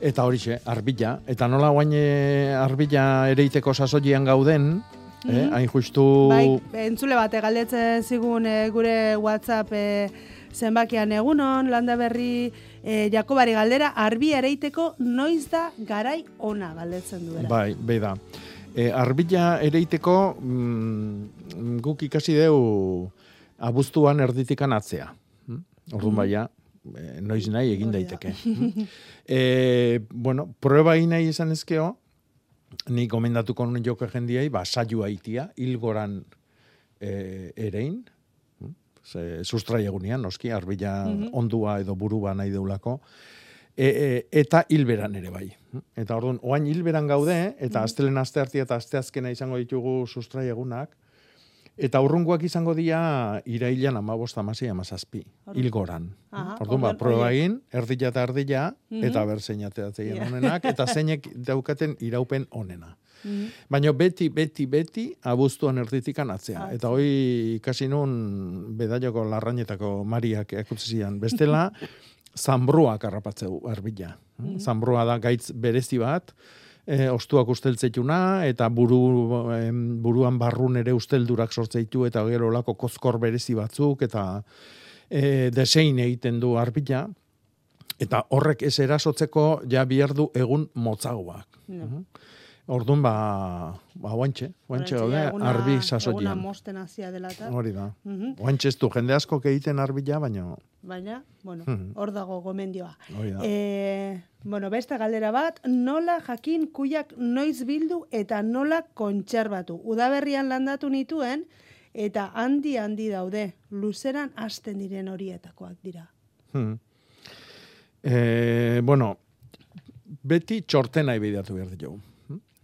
Eta horixe, arbila. Eta nola guain eh, arbila ereiteko sasoian gauden, eh, Mhm. hain justu... Bai, entzule bate galdetzen zigun eh, gure WhatsApp eh, zenbakian egunon, landa berri eh, Jakobari galdera, arbi ereiteko noiz da garai ona galdetzen duela. Bai, bai da. E, arbila ereiteko mm, guk ikasi deu abuztuan erditikan atzea. Mm? Orduan Mhm. baia, e, noiz nahi egin daiteke. Mm? e, bueno, prueba egin nahi izan ezkeo, ni gomendatuko nun joke jendiai, ba, saio haitia, hilgoran e, erein, mm? Ze, sustrai egunean, noski, arbila Mhm. ondua edo burua nahi deulako, e, e, eta hilberan ere bai. Eta orduan, oain hilberan gaude, eta astelen aste hartia eta aste azkena izango ditugu sustrai egunak, eta urrungoak izango dira irailan amabost amasei amazazpi, hilgoran. Orduan, ba, proba egin, erdila eta erdila, Mhm. eta ber zeinateatzen Ja. onenak, eta *laughs* zeinek daukaten iraupen onena. Mhm. Baina beti, beti, beti, abuztuan erditikan atzea. Eta hoi ikasi nun bedaioko larrainetako mariak ekutzi zian. Bestela, *laughs* zambruak harrapatzeu arbila. Mhm. Zambrua da gaitz berezi bat, e, ostuak usteltzetuna, eta buru, em, buruan barrun ere usteldurak sortzeitu, eta gero olako kozkor berezi batzuk, eta e, desein egiten du arbila, eta horrek ez erasotzeko ja biherdu egun motzagoak. No. Orduan ba, ba oantxe, oantxe gaude, eguna- arbi Eguna sasoian. mosten hasia dela eta. Hori da. Mhm. Oantxe ez du, jende asko egiten arbila, baina Baina, bueno, Mhm. hor dago gomendioa. hori da. E, bueno, beste galdera bat, nola jakin kuiak noiz bildu eta nola kontserbatu. Udaberrian landatu nituen, eta handi handi daude, luzeran hasten diren horietakoak dira. Hmm. E, bueno, beti txortena ibidatu behar ditugu.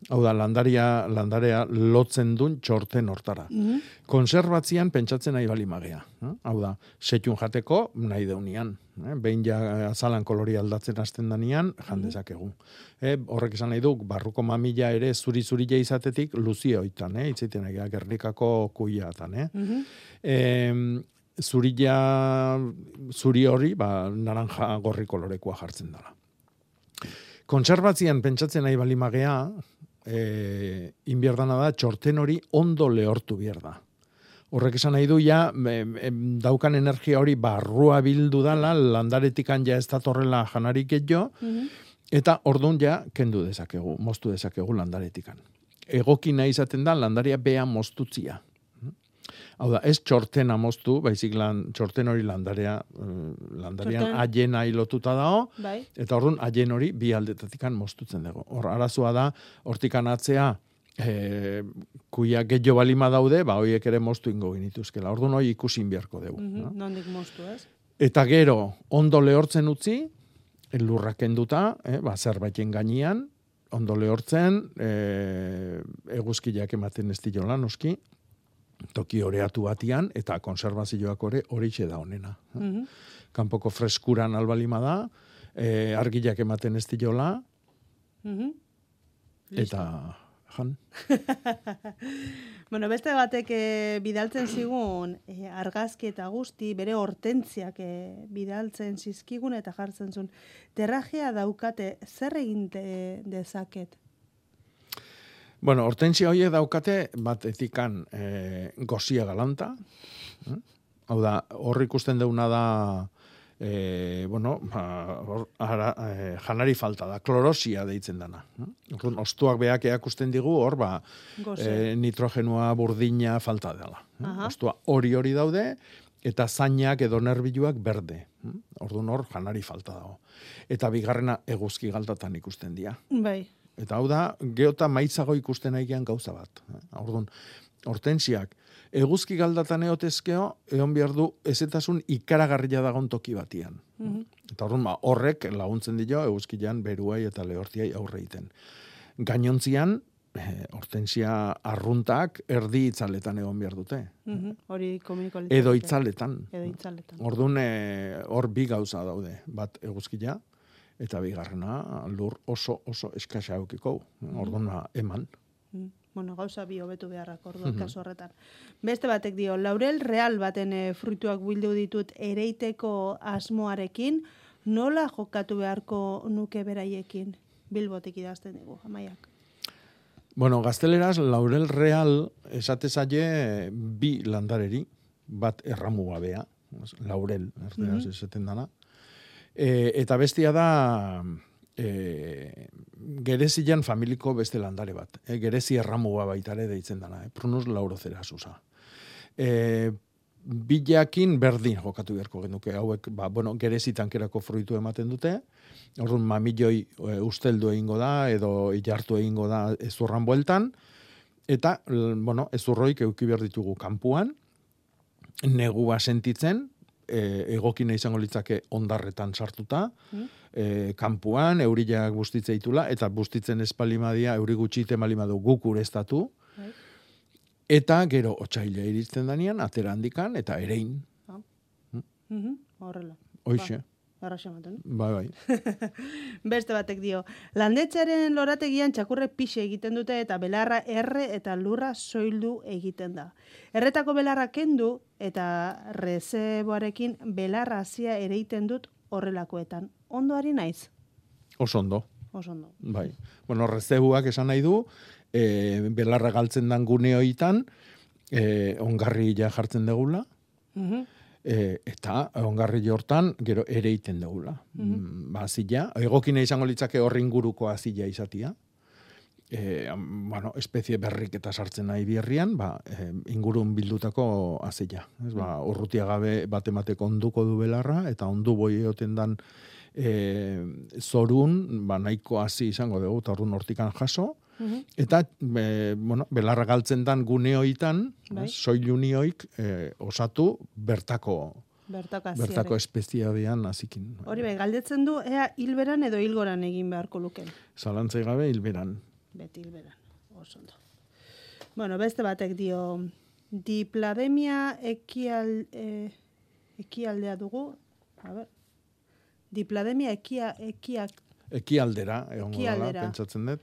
Hmm? Hau da, landaria, landarea lotzen duen txorten hortara. Mhm. Konserbatzian pentsatzen nahi bali magea. eh? Hau da, setxun jateko nahi deunian. Eh? Behin ja azalan kolori aldatzen hasten danian, jan dezakegu. Eh? Horrek esan nahi du, barruko mamila ere zuri-zuri izatetik luzie oitan, eh? itzaiten nahi, gernikako kuiatan. Eh? Mhm. E, zurila, zuri hori, ba, naranja gorri kolorekoa jartzen dela. Kontserbatzian pentsatzen nahi bali magea, e, inbierdana da, txorten hori ondo lehortu bier da. Horrek esan nahi du, ja, em, em, daukan energia hori barrua bildu dala, landaretikan ja ez datorrela janarik jo, eta ordun ja kendu dezakegu, moztu dezakegu landaretikan. Egokina izaten da, landaria bea moztutzia. Hau da, ez txortena moztu, baizik lan, txorten hori landarea, eh, landarian Txorten- aiena hilotuta dago, Bai. eta orduan aien hori bi aldetatikan moztutzen dugu. Hor, arazoa da, hortikan atzea, e, kuia gehiago balima daude, ba, hoiek ere moztu ingo genituzkela. Orduan hori ikusin beharko dugu. Mhm, Nondik moztu, ez? Eta gero, ondo lehortzen utzi, lurrak kenduta, eh, ba, zerbaiten gainean, ondo lehortzen, eh, eguzkiak ematen ez diola, noski, toki oreatu batian, eta konservazioak ore horixe da honena. eh. Mhm. Kanpoko freskuran albalima da, eh, argiak ematen ez diola, Mhm. eta jan. *laughs* Bueno, beste batek eh, bidaltzen zigun eh, argazki eta guzti, bere hortentziak eh, bidaltzen zizkigun eta jartzen zuen. Terrajea daukate, zer egin de- dezaket? Bueno, hortensia horiek daukate, bat etikan e, gozia galanta. eh? Hau da, hor ikusten deuna da, e, bueno, ba, hor, ara, e, janari falta da, klorosia deitzen dana. eh? Orduan, ostuak beak eakusten digu, hor, ba, e, nitrogenua, burdina falta dela. eh? Aha. Ostua hori hori daude, eta zainak edo nerbiluak berde. eh? Orduan hor, janari falta dago. Eta bigarrena eguzki galtatan ikusten dira. Bai. Eta hau da, geota maitzago ikusten aigean gauza bat. Orduan, hortensiak, eguzki galdatan eotezkeo, egon behar du ezetasun ikaragarria dagon toki batian. Mhm. Eta orduan, ba, horrek laguntzen dio eguzkian beruai eta lehortiai aurre egiten. Gainontzian, eh, hortensia arruntak erdi itzaletan egon behar dute. Mhm, Hori komuniko Edo itzaletan. Edo itzaletan. Orduan, eh, hor bi gauza daude. Bat eguzkia, eta bigarrena lur oso oso eskasa eukiko. Orduan, ba, eman. Mm, Bueno, gauza bi hobetu beharrak orduan Mhm. kasu horretan. Beste batek dio, laurel real baten eh, fruituak bildu ditut ereiteko asmoarekin, nola jokatu beharko nuke beraiekin? Bilbotik idazten dugu, amaiak. Bueno, gazteleraz, laurel real esate zaie bi landareri, bat erramu gabea, laurel, erderaz Mhm. esaten dana. E, eta bestia da e, gerezian familiko beste landare bat. E, gerezi erramua baitare deitzen dana, e, prunus laurozerasusa. E, bilakin berdin jokatu beharko genuke, hauek, ba, bueno, gerezi tankerako fruitu ematen dute, orduan mamilloi e, usteldu egingo da, edo ilartu egingo da ezurran bueltan, eta, bueno, ezurroik euki behar ditugu kanpuan, negua sentitzen, e, egokina izango litzake ondarretan sartuta, e, kanpuan, euriak bustitze ditula, eta bustitzen espalimadia, euri gutxite malimadu guk ureztatu, eta gero otxaila iristen danean, atera handikan, eta erein, Mhm, Horrela. hoixe. Ba, Arraxa ematen. Bai, bai. *laughs* Beste batek dio, landetxaren lorategian txakurre pixe egiten dute eta belarra erre eta lurra soildu egiten da. Erretako belarra kendu eta rezeboarekin belarra hasia ereiten dut horrelakoetan. Ondoari naiz? Oso ondo. Oso ondo. Bai. Bueno, rezebuak esan nahi du, e, belarra galtzen dan gune hoitan, e, ongarri ja jartzen degula, Mhm. E, eta ongarri hortan gero ere iten degula. Mhm. Mm, Ba, azila, egokina izango litzake horri inguruko azila izatia. E, bueno, espezie berrik eta sartzen nahi bierrian, ba, e, ingurun bildutako azila. Ez, ba, urrutia gabe bat emateko onduko du belarra, eta ondu boi egoten dan e, zorun, ba, nahiko hasi izango dugu, eta hortikan jaso, Mhm. Eta, e, bueno, belarra galtzen dan gune hoitan, Bai. soilunioik e, osatu bertako Bertako bertako espeziadean hazikin. Hori bai, galdetzen du ea hilberan edo hilgoran egin beharko luken. Zalantzai gabe hilberan. Beti hilberan. Oso ondo. Bueno, beste batek dio, diplademia ekial, eh, ekialdea dugu, a ber, diplademia ekia, ekiak, Ekialdera, Ekialdera. pentsatzen dut.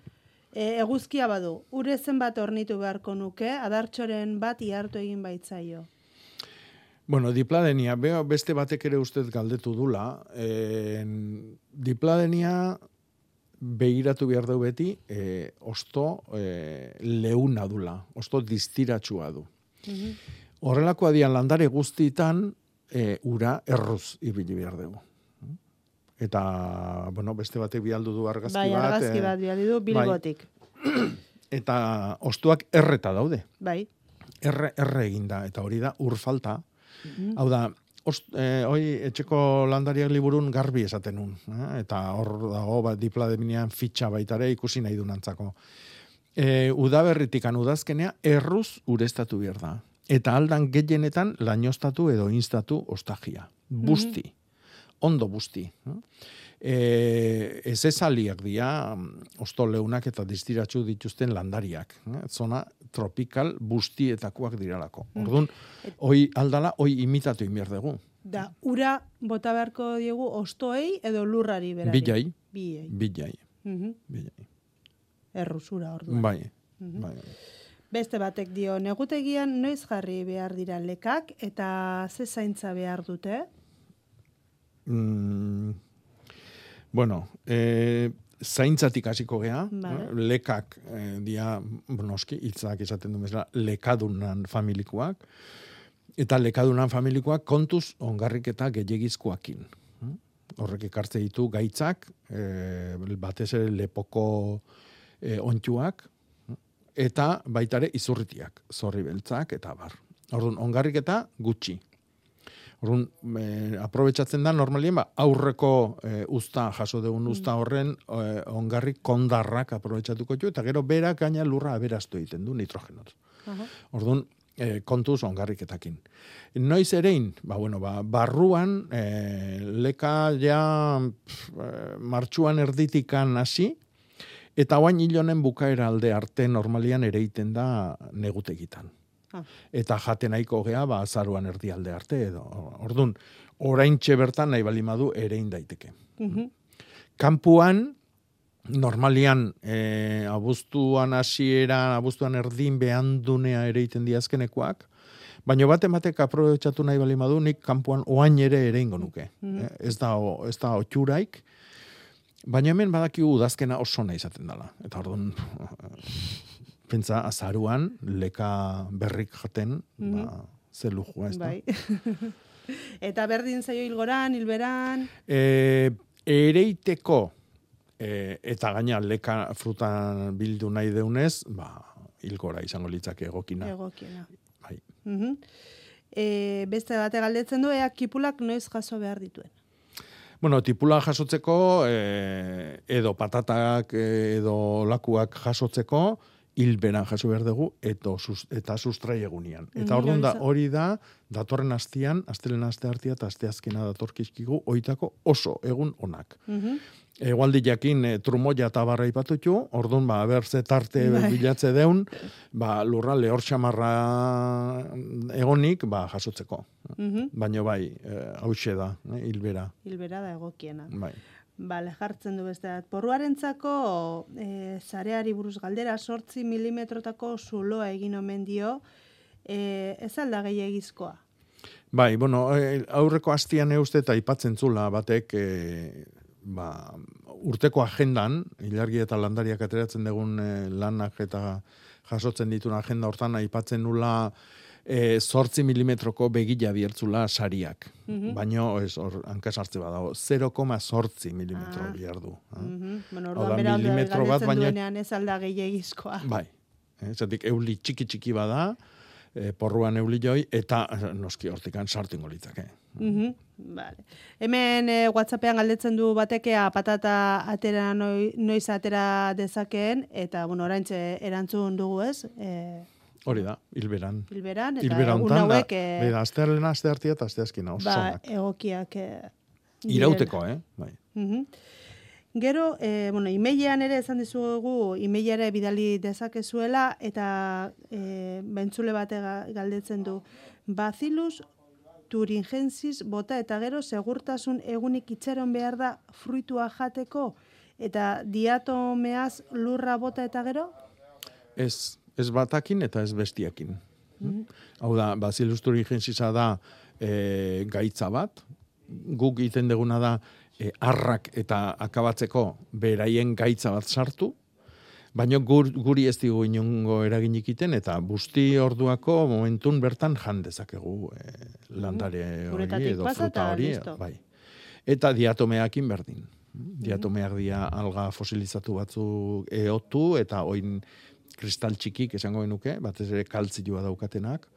E, eguzkia badu, urezen bat ornitu beharko nuke, adartxoren bat ihartu egin baitzaio. Bueno, dipladenia, beste batek ere ustez galdetu dula. E, dipladenia behiratu behar du beti, e, osto e, leuna dula, osto distiratsua du. Horrelako adian landare guztitan e, ura erruz ibili behar dugu. Eta, bueno, beste batek bialdu du argazki Bai, bat. argazki e, bat bialdi du bilbotik. *clears throat* Eta ostuak erreta daude. Bai. Erre, erre eginda, eta hori da ur falta. Mhm. Hau da, ost, eh, hoi etxeko landariak liburun garbi esaten nun. Eh? Eta hor dago, ba, diplademinean fitxa baitare ikusi nahi du nantzako. E, udaberritikan udazkenea erruz urestatu behar da. Eta aldan gehienetan lainostatu edo instatu ostagia. Busti. Ondo busti. E, ez ezaliak dira, mm, osto leunak eta distiratxu dituzten landariak. Zona tropikal bustietakoak diralako. Mm. Orduan, hoi aldala, hoi imitatu inbier dugu. Da, ura bota beharko diegu ostoei edo lurrari berari. Bilai. Bilai. Bilai. Mhm. Bilai. Erruzura orduan. Bai. Mhm. bai. Beste batek dio, negutegian noiz jarri behar dira lekak eta ze zaintza behar dute? Mm, bueno, e, zaintzatik hasiko gea, Vale. eh, lekak e, dia, noski, hitzak esaten du bezala, lekadunan familikoak, eta lekadunan familikoak kontuz ongarrik eta gehiagizkoakin. Mm? Horrek ekartze ditu gaitzak, e, batez ere lepoko e, ontsuak, eta baitare izurritiak, zorri beltzak eta bar. Orduan, ongarrik eta gutxi. Orduan, e, aprobetsatzen da normalien ba, aurreko e, usta jaso dugun usta horren e, ongarri kondarrak aprobetsatuko ditu eta gero berak gaina lurra aberastu egiten du nitrogenot. Orduan, e, kontuz ongarriketakin. Noiz erein, ba, bueno, ba, barruan, e, leka ja pf, e, martxuan erditikan hasi, eta guain hilonen bukaera alde arte normalian ereiten da negutegitan. Ah. Eta jate nahiko gea, ba, azaruan erdialde arte edo. Orduan, oraintxe bertan nahi balimadu erein daiteke. Mhm. Kampuan, normalian, e, abuztuan hasiera, abuztuan erdin behandunea ere iten diazkenekoak, baina baten batek aprobetsatu nahi bali madu, nik kanpuan oain ere ere ingo nuke. Mhm. Eh, Ez da, o- ez da otxuraik, baina hemen badakigu udazkena oso nahi izaten dela. Eta orduan, pentsa, azaruan, leka berrik jaten, ba, ze lujua, ez da. Bai. *laughs* eta berdin zaio hilgoran, hilberan, E, ereiteko e, eta gaina leka frutan bildu nahi deunez, ba, hilgora izango litzake egokina. egokiena. Bai. Mhm. E, beste bate galdetzen du, ea kipulak noiz jaso behar dituen. Bueno, tipula jasotzeko, e, edo patatak e, edo lakuak jasotzeko, hilberan jaso behar dugu, eto, sus, eta sustrai egunian. Eta orduan da, hori da, datorren astian, astelen aste hartia eta aste azkena datorkizkigu, oitako oso egun onak. Mhm. Egualdi jakin e, trumoia eta barra ipatutxu, orduan, ba, berze tarte Bai. bilatze deun, ba, lurra lehor xamarra egonik, ba, jasotzeko. Mhm. Baina bai, e, hause da, eh, hilbera. Hilbera da egokiena. Bai. Bale, jartzen du beste. Porruarentzako e, zareari buruz galdera sortzi milimetrotako zuloa egin omen dio, e, ez alda gehiagizkoa. Bai, bueno, eh, aurreko hastian euste eta aipatzen zula batek e, ba, urteko agendan, ilargi eta landariak ateratzen dugun eh, lanak eta jasotzen ditun agenda hortan aipatzen nula e, sortzi milimetroko begila biertzula sariak. Mhm. Baino, ez, hor, hankaz hartze badago, 0,sortzi milimetro Ah. bihar du. eh? Bueno, orduan da, bera milimetro bat, baina- duenean ez alda gehiagizkoa. Bai. Eh, Zatik, euli txiki txiki bada, e, porruan euli joi, eta eh, noski hortikan sartu ingo litzake. Mhm, Vale. Hemen e, WhatsAppean galdetzen du batekea patata atera noi, noiz atera dezakeen, eta, bueno, oraintxe erantzun dugu ez, e, Hori da, hilberan. hilberan, eta Hilbera egun hontan da, hauek e, bera, aste arlena, aste hartia eta aste azkina, ba, egokiak e, Irauteko, eh? Bai. Mhm. Gero, e, bueno, imeilean ere esan dizugu, imeileare bidali dezakezuela, eta e, bentzule bate ga- galdetzen du, Bacillus thuringiensis bota eta gero segurtasun egunik itxaron behar da fruitua jateko, eta diatomeaz lurra bota eta gero? Ez, ez batakin eta ez bestiakin. Mhm. Hau da, Bacillus thuringiensisa da e, gaitza bat, guk egiten deguna da e, arrak eta akabatzeko beraien gaitza bat sartu, baina gur, guri ez digu inongo eraginik iten, eta busti orduako momentun bertan jan dezakegu e, landare hori edo fruta hori. Bai. Eta diatomeakin berdin. Diatomeak dia alga fosilizatu batzu eotu eta oin kristal txikik esango genuke, batez ere kaltzioa daukatenak,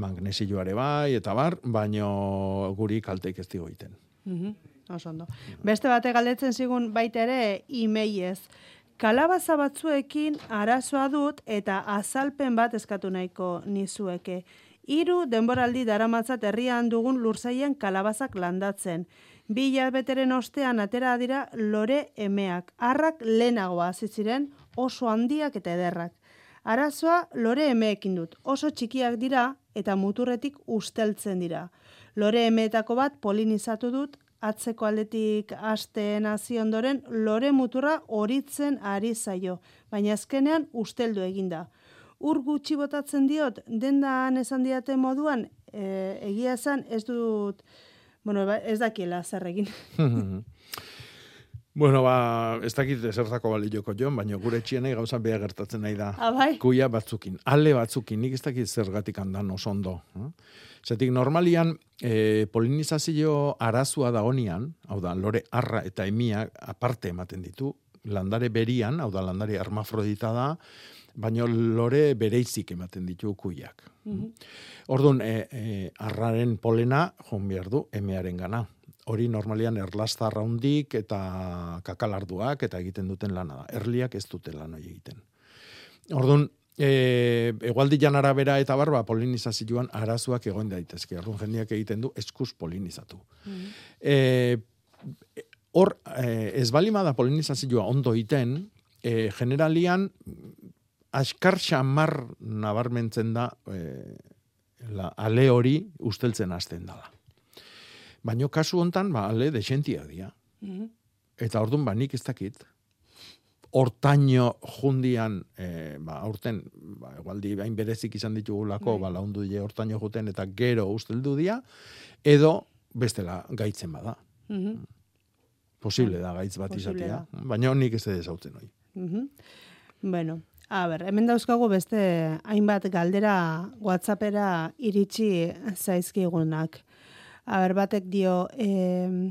magnesioare bai, eta bar, baino guri kalteik ez digo egiten. Mhm, Oso ondo. Beste bate galdetzen zigun baita ere imeiez. Kalabaza batzuekin arazoa dut eta azalpen bat eskatu nahiko nizueke. Hiru denboraldi daramatzat herrian dugun lurzaian kalabazak landatzen. Bi hilabeteren ostean atera dira lore emeak. Arrak lehenago hasi ziren oso handiak eta ederrak. Arazoa lore emeekin dut. Oso txikiak dira eta muturretik usteltzen dira. Lore emeetako bat polinizatu dut, atzeko aldetik asteen hasi ondoren lore muturra horitzen ari zaio, baina azkenean usteldu eginda. Ur gutxi botatzen diot, dendan esan diate moduan, e, egia esan ez dut, bueno, ba, ez dakiela zer egin. *laughs* Bueno, ba, ez dakit zertako balioko jon, baina gure txienei gauza beha gertatzen nahi da. Ah, bai? Kuia batzukin, ale batzukin, nik ez dakit zergatik handan oso ondo. Eh? Zetik, normalian, e, polinizazio arazua da honian, hau da, lore arra eta emia aparte ematen ditu, landare berian, hau da, landare hermafrodita da, baina lore bereizik ematen ditu kuiak. Orduan, e, e, arraren polena, joan behar du, emearen gana. Hori normalian erlazta raundik eta kakalarduak eta egiten duten lana da. Erliak ez dute lan hori egiten. Orduan, e, egualdi janara bera eta barba polinizazioan arazoak egon daitezke. Orduan, jendeak egiten du eskuz polinizatu. E, hor, e, ez balima da polinizazioa ondo iten, e, generalian, askar xamar nabarmentzen da e, la, ale hori usteltzen hasten dala. Baina kasu hontan, ba, ale desentia dia. Eta orduan, ba, nik ez dakit, hortaino jundian, e, ba, aurten, ba, egualdi bain berezik izan ditugulako, ba, laundu die hortaino juten eta gero usteldu dia, edo bestela gaitzen bada. Mhm. Posible da gaitz bat Posible izatea. Baina nik ez ezautzen hoi. Mhm. Bueno, a ber, hemen dauzkagu beste hainbat galdera WhatsAppera iritsi zaizkigunak. A ber, batek dio, eh,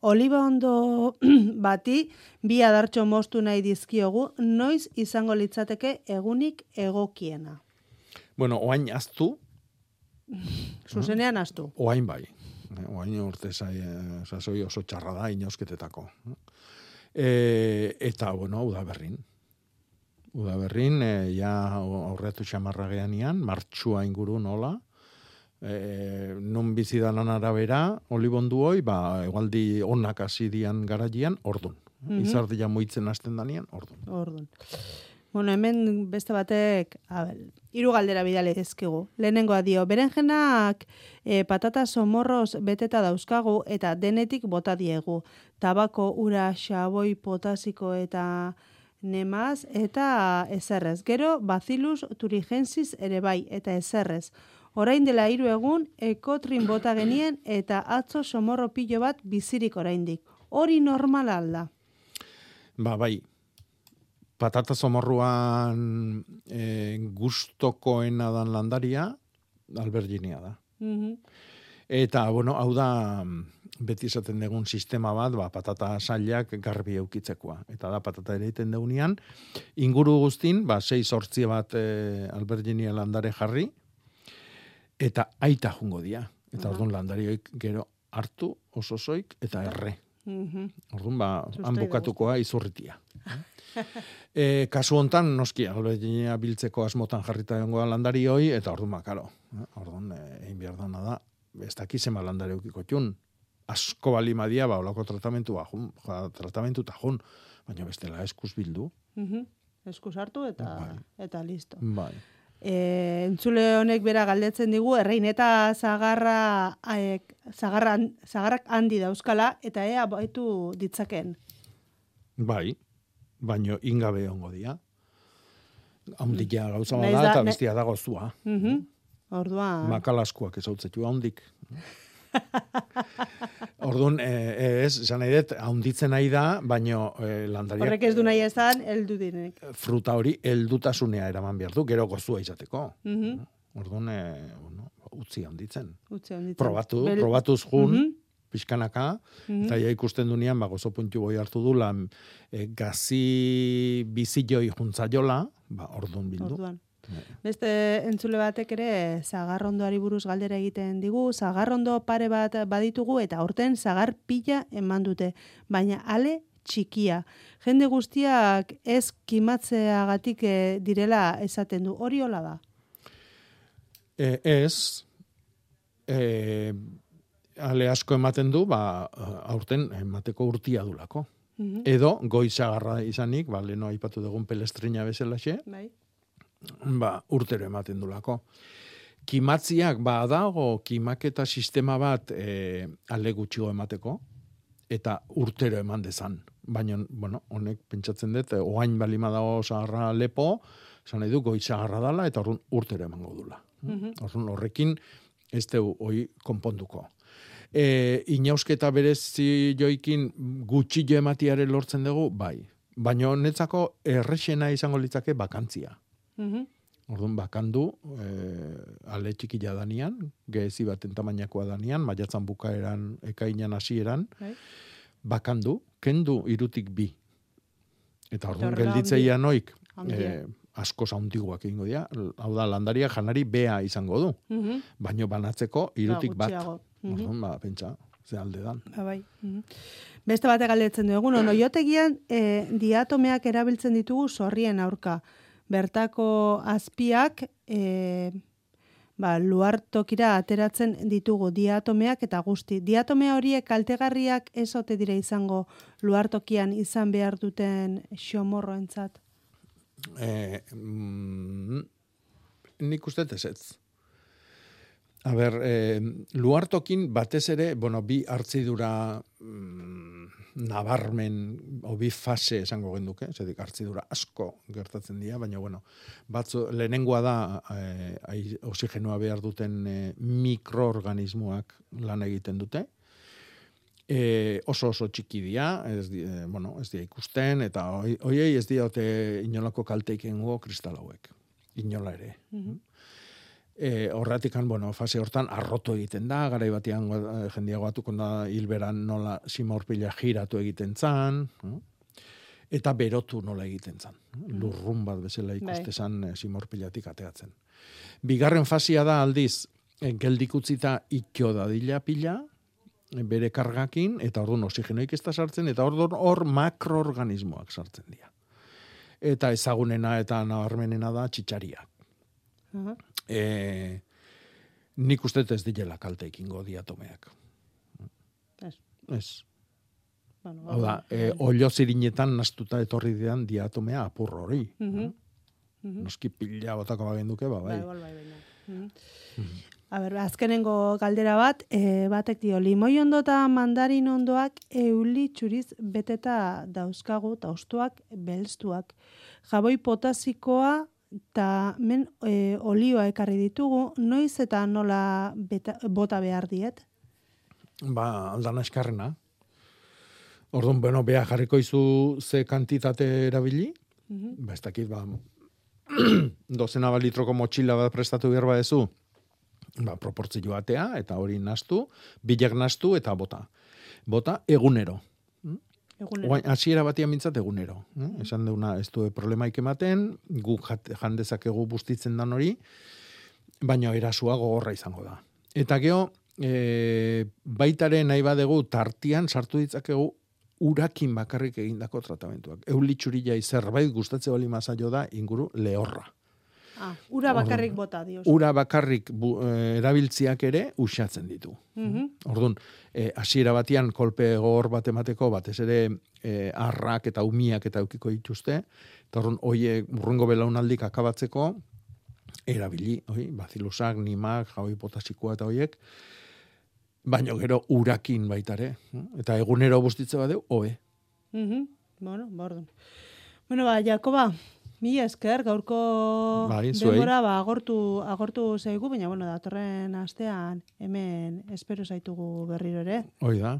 oliba ondo *clears throat* bati bi adartxo moztu nahi dizkiogu, noiz izango litzateke egunik egokiena. Bueno, oain aztu, *laughs* Zuzenean astu. oain bai. Oain urte sasoi oso txarra da inosketetako. E, eta, bueno, udaberrin. Udaberrin, e, ja aurretu xamarra geanian, martxua inguru nola, e, non bizidanan arabera, olibondu hoi, ba, egualdi onak hasi dian garaian, ordun. Mhm. Izardia moitzen hasten danian, ordun. Orduan. Bueno, hemen beste batek, a ber, hiru galdera bidali dizkigu. Lehenengoa dio, berenjenak e, patata somorroz beteta dauzkagu eta denetik bota diegu. Tabako, ura, xaboi, potasiko eta nemaz eta ezerrez. Gero, bacillus turigensis ere bai eta ezerrez. Orain dela hiru egun, ekotrin bota genien eta atzo somorro pilo bat bizirik oraindik. Hori normal alda. Ba, bai. Patata somorruan e, gustokoena dan landaria, alberginia da. Mhm. Eta, bueno, hau da, beti esaten dugun sistema bat, ba, patata sailak garbi eukitzekoa. Eta da, patata ere egiten deunean, inguru guztin, ba, sei sortzi bat e, alberginia landare jarri, eta aita jungo dia. Eta Aha. orduan landarioik gero hartu, oso zoik, eta erre. Mhm. Orduan, ba, han bukatukoa izurritia. *laughs* e, kasu hontan, noski, alberginia biltzeko asmotan jarrita egongo da landari hoi, eta orduan, ba, karo, eh, orduan, eh, egin behar dana da, ez dakiz ema landare eukiko txun, asko bali madia, ba, olako tratamentu, ba, jun, ja, tratamentu eta jun, baina bestela eskuz bildu. Mhm. Eskuz hartu eta eta listo. Bai. E, entzule honek bera galdetzen digu errein eta zagarra aek, zagarra, zagarrak handi dauzkala eta ea baitu ditzaken. Bai, baino ingabe ongo dia. Haundia gauza Naiz bada da- eta bestia dago zua. Mhm. Orduan, Makalaskuak ezautzetu haundik. *laughs* Orduan, e, ez, esan nahi dut, haunditzen nahi da, baino e, landariak Horrek ez du nahi esan, heldu direnek. fruta hori heldutasunea eraman behar du, gero gozua izateko. Mhm. Orduan, e, bueno, utzi handitzen. Utzi handitzen. Probatu, Bel- probatuz jun, Mhm. pixkanaka, Mhm. eta ja ikusten dunean, ba, gozo puntu boi hartu du, lan, e, gazi biziloi juntzaiola, ba, orduan bildu. Orduan. Beste entzule batek ere zagarrondoari buruz galdera egiten digu, zagarrondo pare bat baditugu eta aurten zagar pila eman dute, baina ale txikia. Jende guztiak ez kimatzeagatik eh, direla esaten du. Hori hola da. E, ez, e, ale asko ematen du, ba, aurten emateko urtia dulako. Mhm. Edo, goizagarra izanik, ba, leno aipatu dugun pelestrina bezalaxe, Bai. Ba, urtero ematen dulako. Kimatziak ba dago kimaketa sistema bat e, ale gutxigo emateko eta urtero eman dezan. Baina, bueno, honek pentsatzen dut, oain balima dago sagarra lepo, esan nahi du goizagarra dala eta orrun urtero emango dula. Mhm. Orrun horrekin ez deu hoi konponduko. E, inausketa berezi joikin gutxi jo ematiare lortzen dugu, bai. Baina netzako errexena izango litzake bakantzia. Mhm. Orduan bakandu, e, ale txikila danian, gehezi baten tamainakoa danian, maiatzan bukaeran, ekainan hasieran, Bai. bakandu, kendu irutik bi. Eta orduan gelditzeia noik, e, asko zaundiguak egingo dira, hau da, landaria janari bea izango du. Mhm. Baino banatzeko irutik bat. gutxiago. Mhm. Orduan, ba, pentsa, ze alde dan. Ba, bai. Mhm. Beste batek galdetzen du egun, ono, jotegian e, diatomeak erabiltzen ditugu zorrien aurka. Bertako azpiak e, ba, luartokira ateratzen ditugu diatomeak eta guzti. Diatomea horiek kaltegarriak ez ote dira izango luartokian izan behar duten xomorroentzat. E, mm, nik uste ez. A ber, e, luartokin batez ere, bueno, bi hartzidura mm, nabarmen, o bi fase esango genduke, zedik hartzidura asko gertatzen dira, baina, bueno, batzu, lehenengoa da e, ai- oxigenoa behar duten e, mikroorganismoak lan egiten dute, e, oso oso txiki dira, ez, di, e, bueno, ez dira ikusten, eta hoi- hoiei ez diote inolako kalteik egingo kristal hauek. Inola ere. E, horratikan, bueno, fase hortan arrotu egiten da, garai batean eh, jendia goatuko da hilberan nola simorpila giratu egiten zan, no? eta berotu nola egiten zan. Lurrun bat bezala ikuste Bai. zan eh, simorpilatik ateatzen. Bigarren fasia da aldiz, eh, geldik utzita itxo dadila pila, eh, bere kargakin, eta orduan oxigenoik ez da sartzen, eta orduan hor makroorganismoak sartzen dira. Eta ezagunena eta nabarmenena da txitsaria. Aha. E, nik uste ez dilela kalte ekingo diatomeak. Ez. Ez. Bueno, Hau da, e, olio zirinetan nastuta etorri dian diatomea apur hori. Mhm. Mhm. Noski pila botako bagenduke, ba, bai. Bai, igual bai, baina. Mhm. A ber, azkenengo galdera bat, e, batek dio, limoi ondo eta mandarin ondoak euli txuriz beteta dauzkagu, eta ostuak belztuak. Jaboi potasikoa eta men e, olioa ekarri ditugu, noiz eta nola beta, bota behar diet? Ba, aldana eskarrena. Orduan, bueno, beha jarriko izu ze kantitate erabili, Mhm. ba, ez dakit, ba, *clears throat* dozena bat litroko motxila bat prestatu behar badezu, ba, proportzio batea, eta hori nastu, bilak nastu, eta bota. Bota egunero. Egunero. Hasiera batean mintzat egunero. Eh? Esan deuna, ez du problemaik ematen, guk jandezakegu bustitzen dan hori, baina erasua gogorra izango da. Eta geho, e, baitare nahi badegu tartian sartu ditzakegu urakin bakarrik egindako tratamentuak. Eulitxurila zerbait gustatze bali mazaio da inguru lehorra. Ah, ura bakarrik bota dio. Ura bakarrik bu, e, erabiltziak ere usatzen ditu. Mhm. Orduan, eh, hasiera batean kolpe gogor bat emateko, batez ere eh, arrak eta umiak eta eukiko dituzte, eta orduan, hoie urrengo belaunaldik akabatzeko, erabili, oi, bazilusak, nimak, jaui potasikoa eta hoiek, baino gero urakin baitare, eta egunero bustitze badeu, hobe. Mhm. Bueno, ba, orduan. Bueno, ba, Jakoba, Mila esker, gaurko Bai, denbora ba, agortu, agortu zaigu, baina bueno, datorren astean hemen espero zaitugu berriro ere. Hoi da,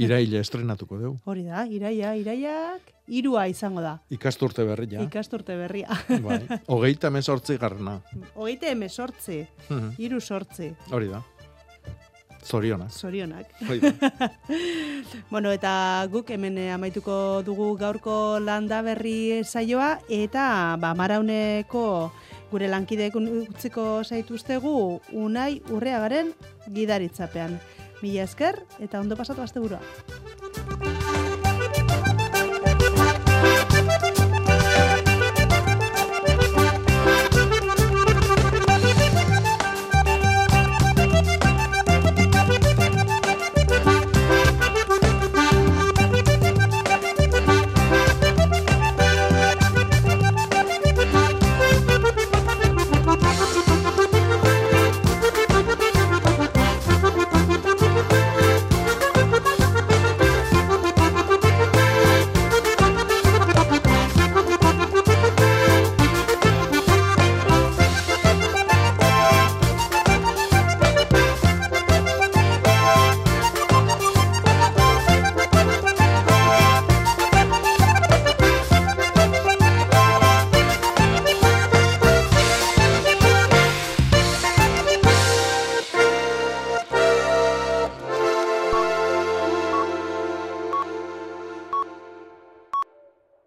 iraile estrenatuko dugu. Hori da, iraia, iraiak, irua izango da. Ikasturte berri ja. Ikasturte berria. Bai. Hogeita mesortzi garrana. Hogeite emesortzi, Mhm. iru sortzi, Hori da. Zorionak. zorionak. *laughs* Bueno, eta guk hemen eh, amaituko dugu gaurko landa berri saioa, eta ba, marauneko gure lankideek utziko zaituztegu unai urreagaren gidaritzapean. Mila esker, eta ondo pasatu asteburua.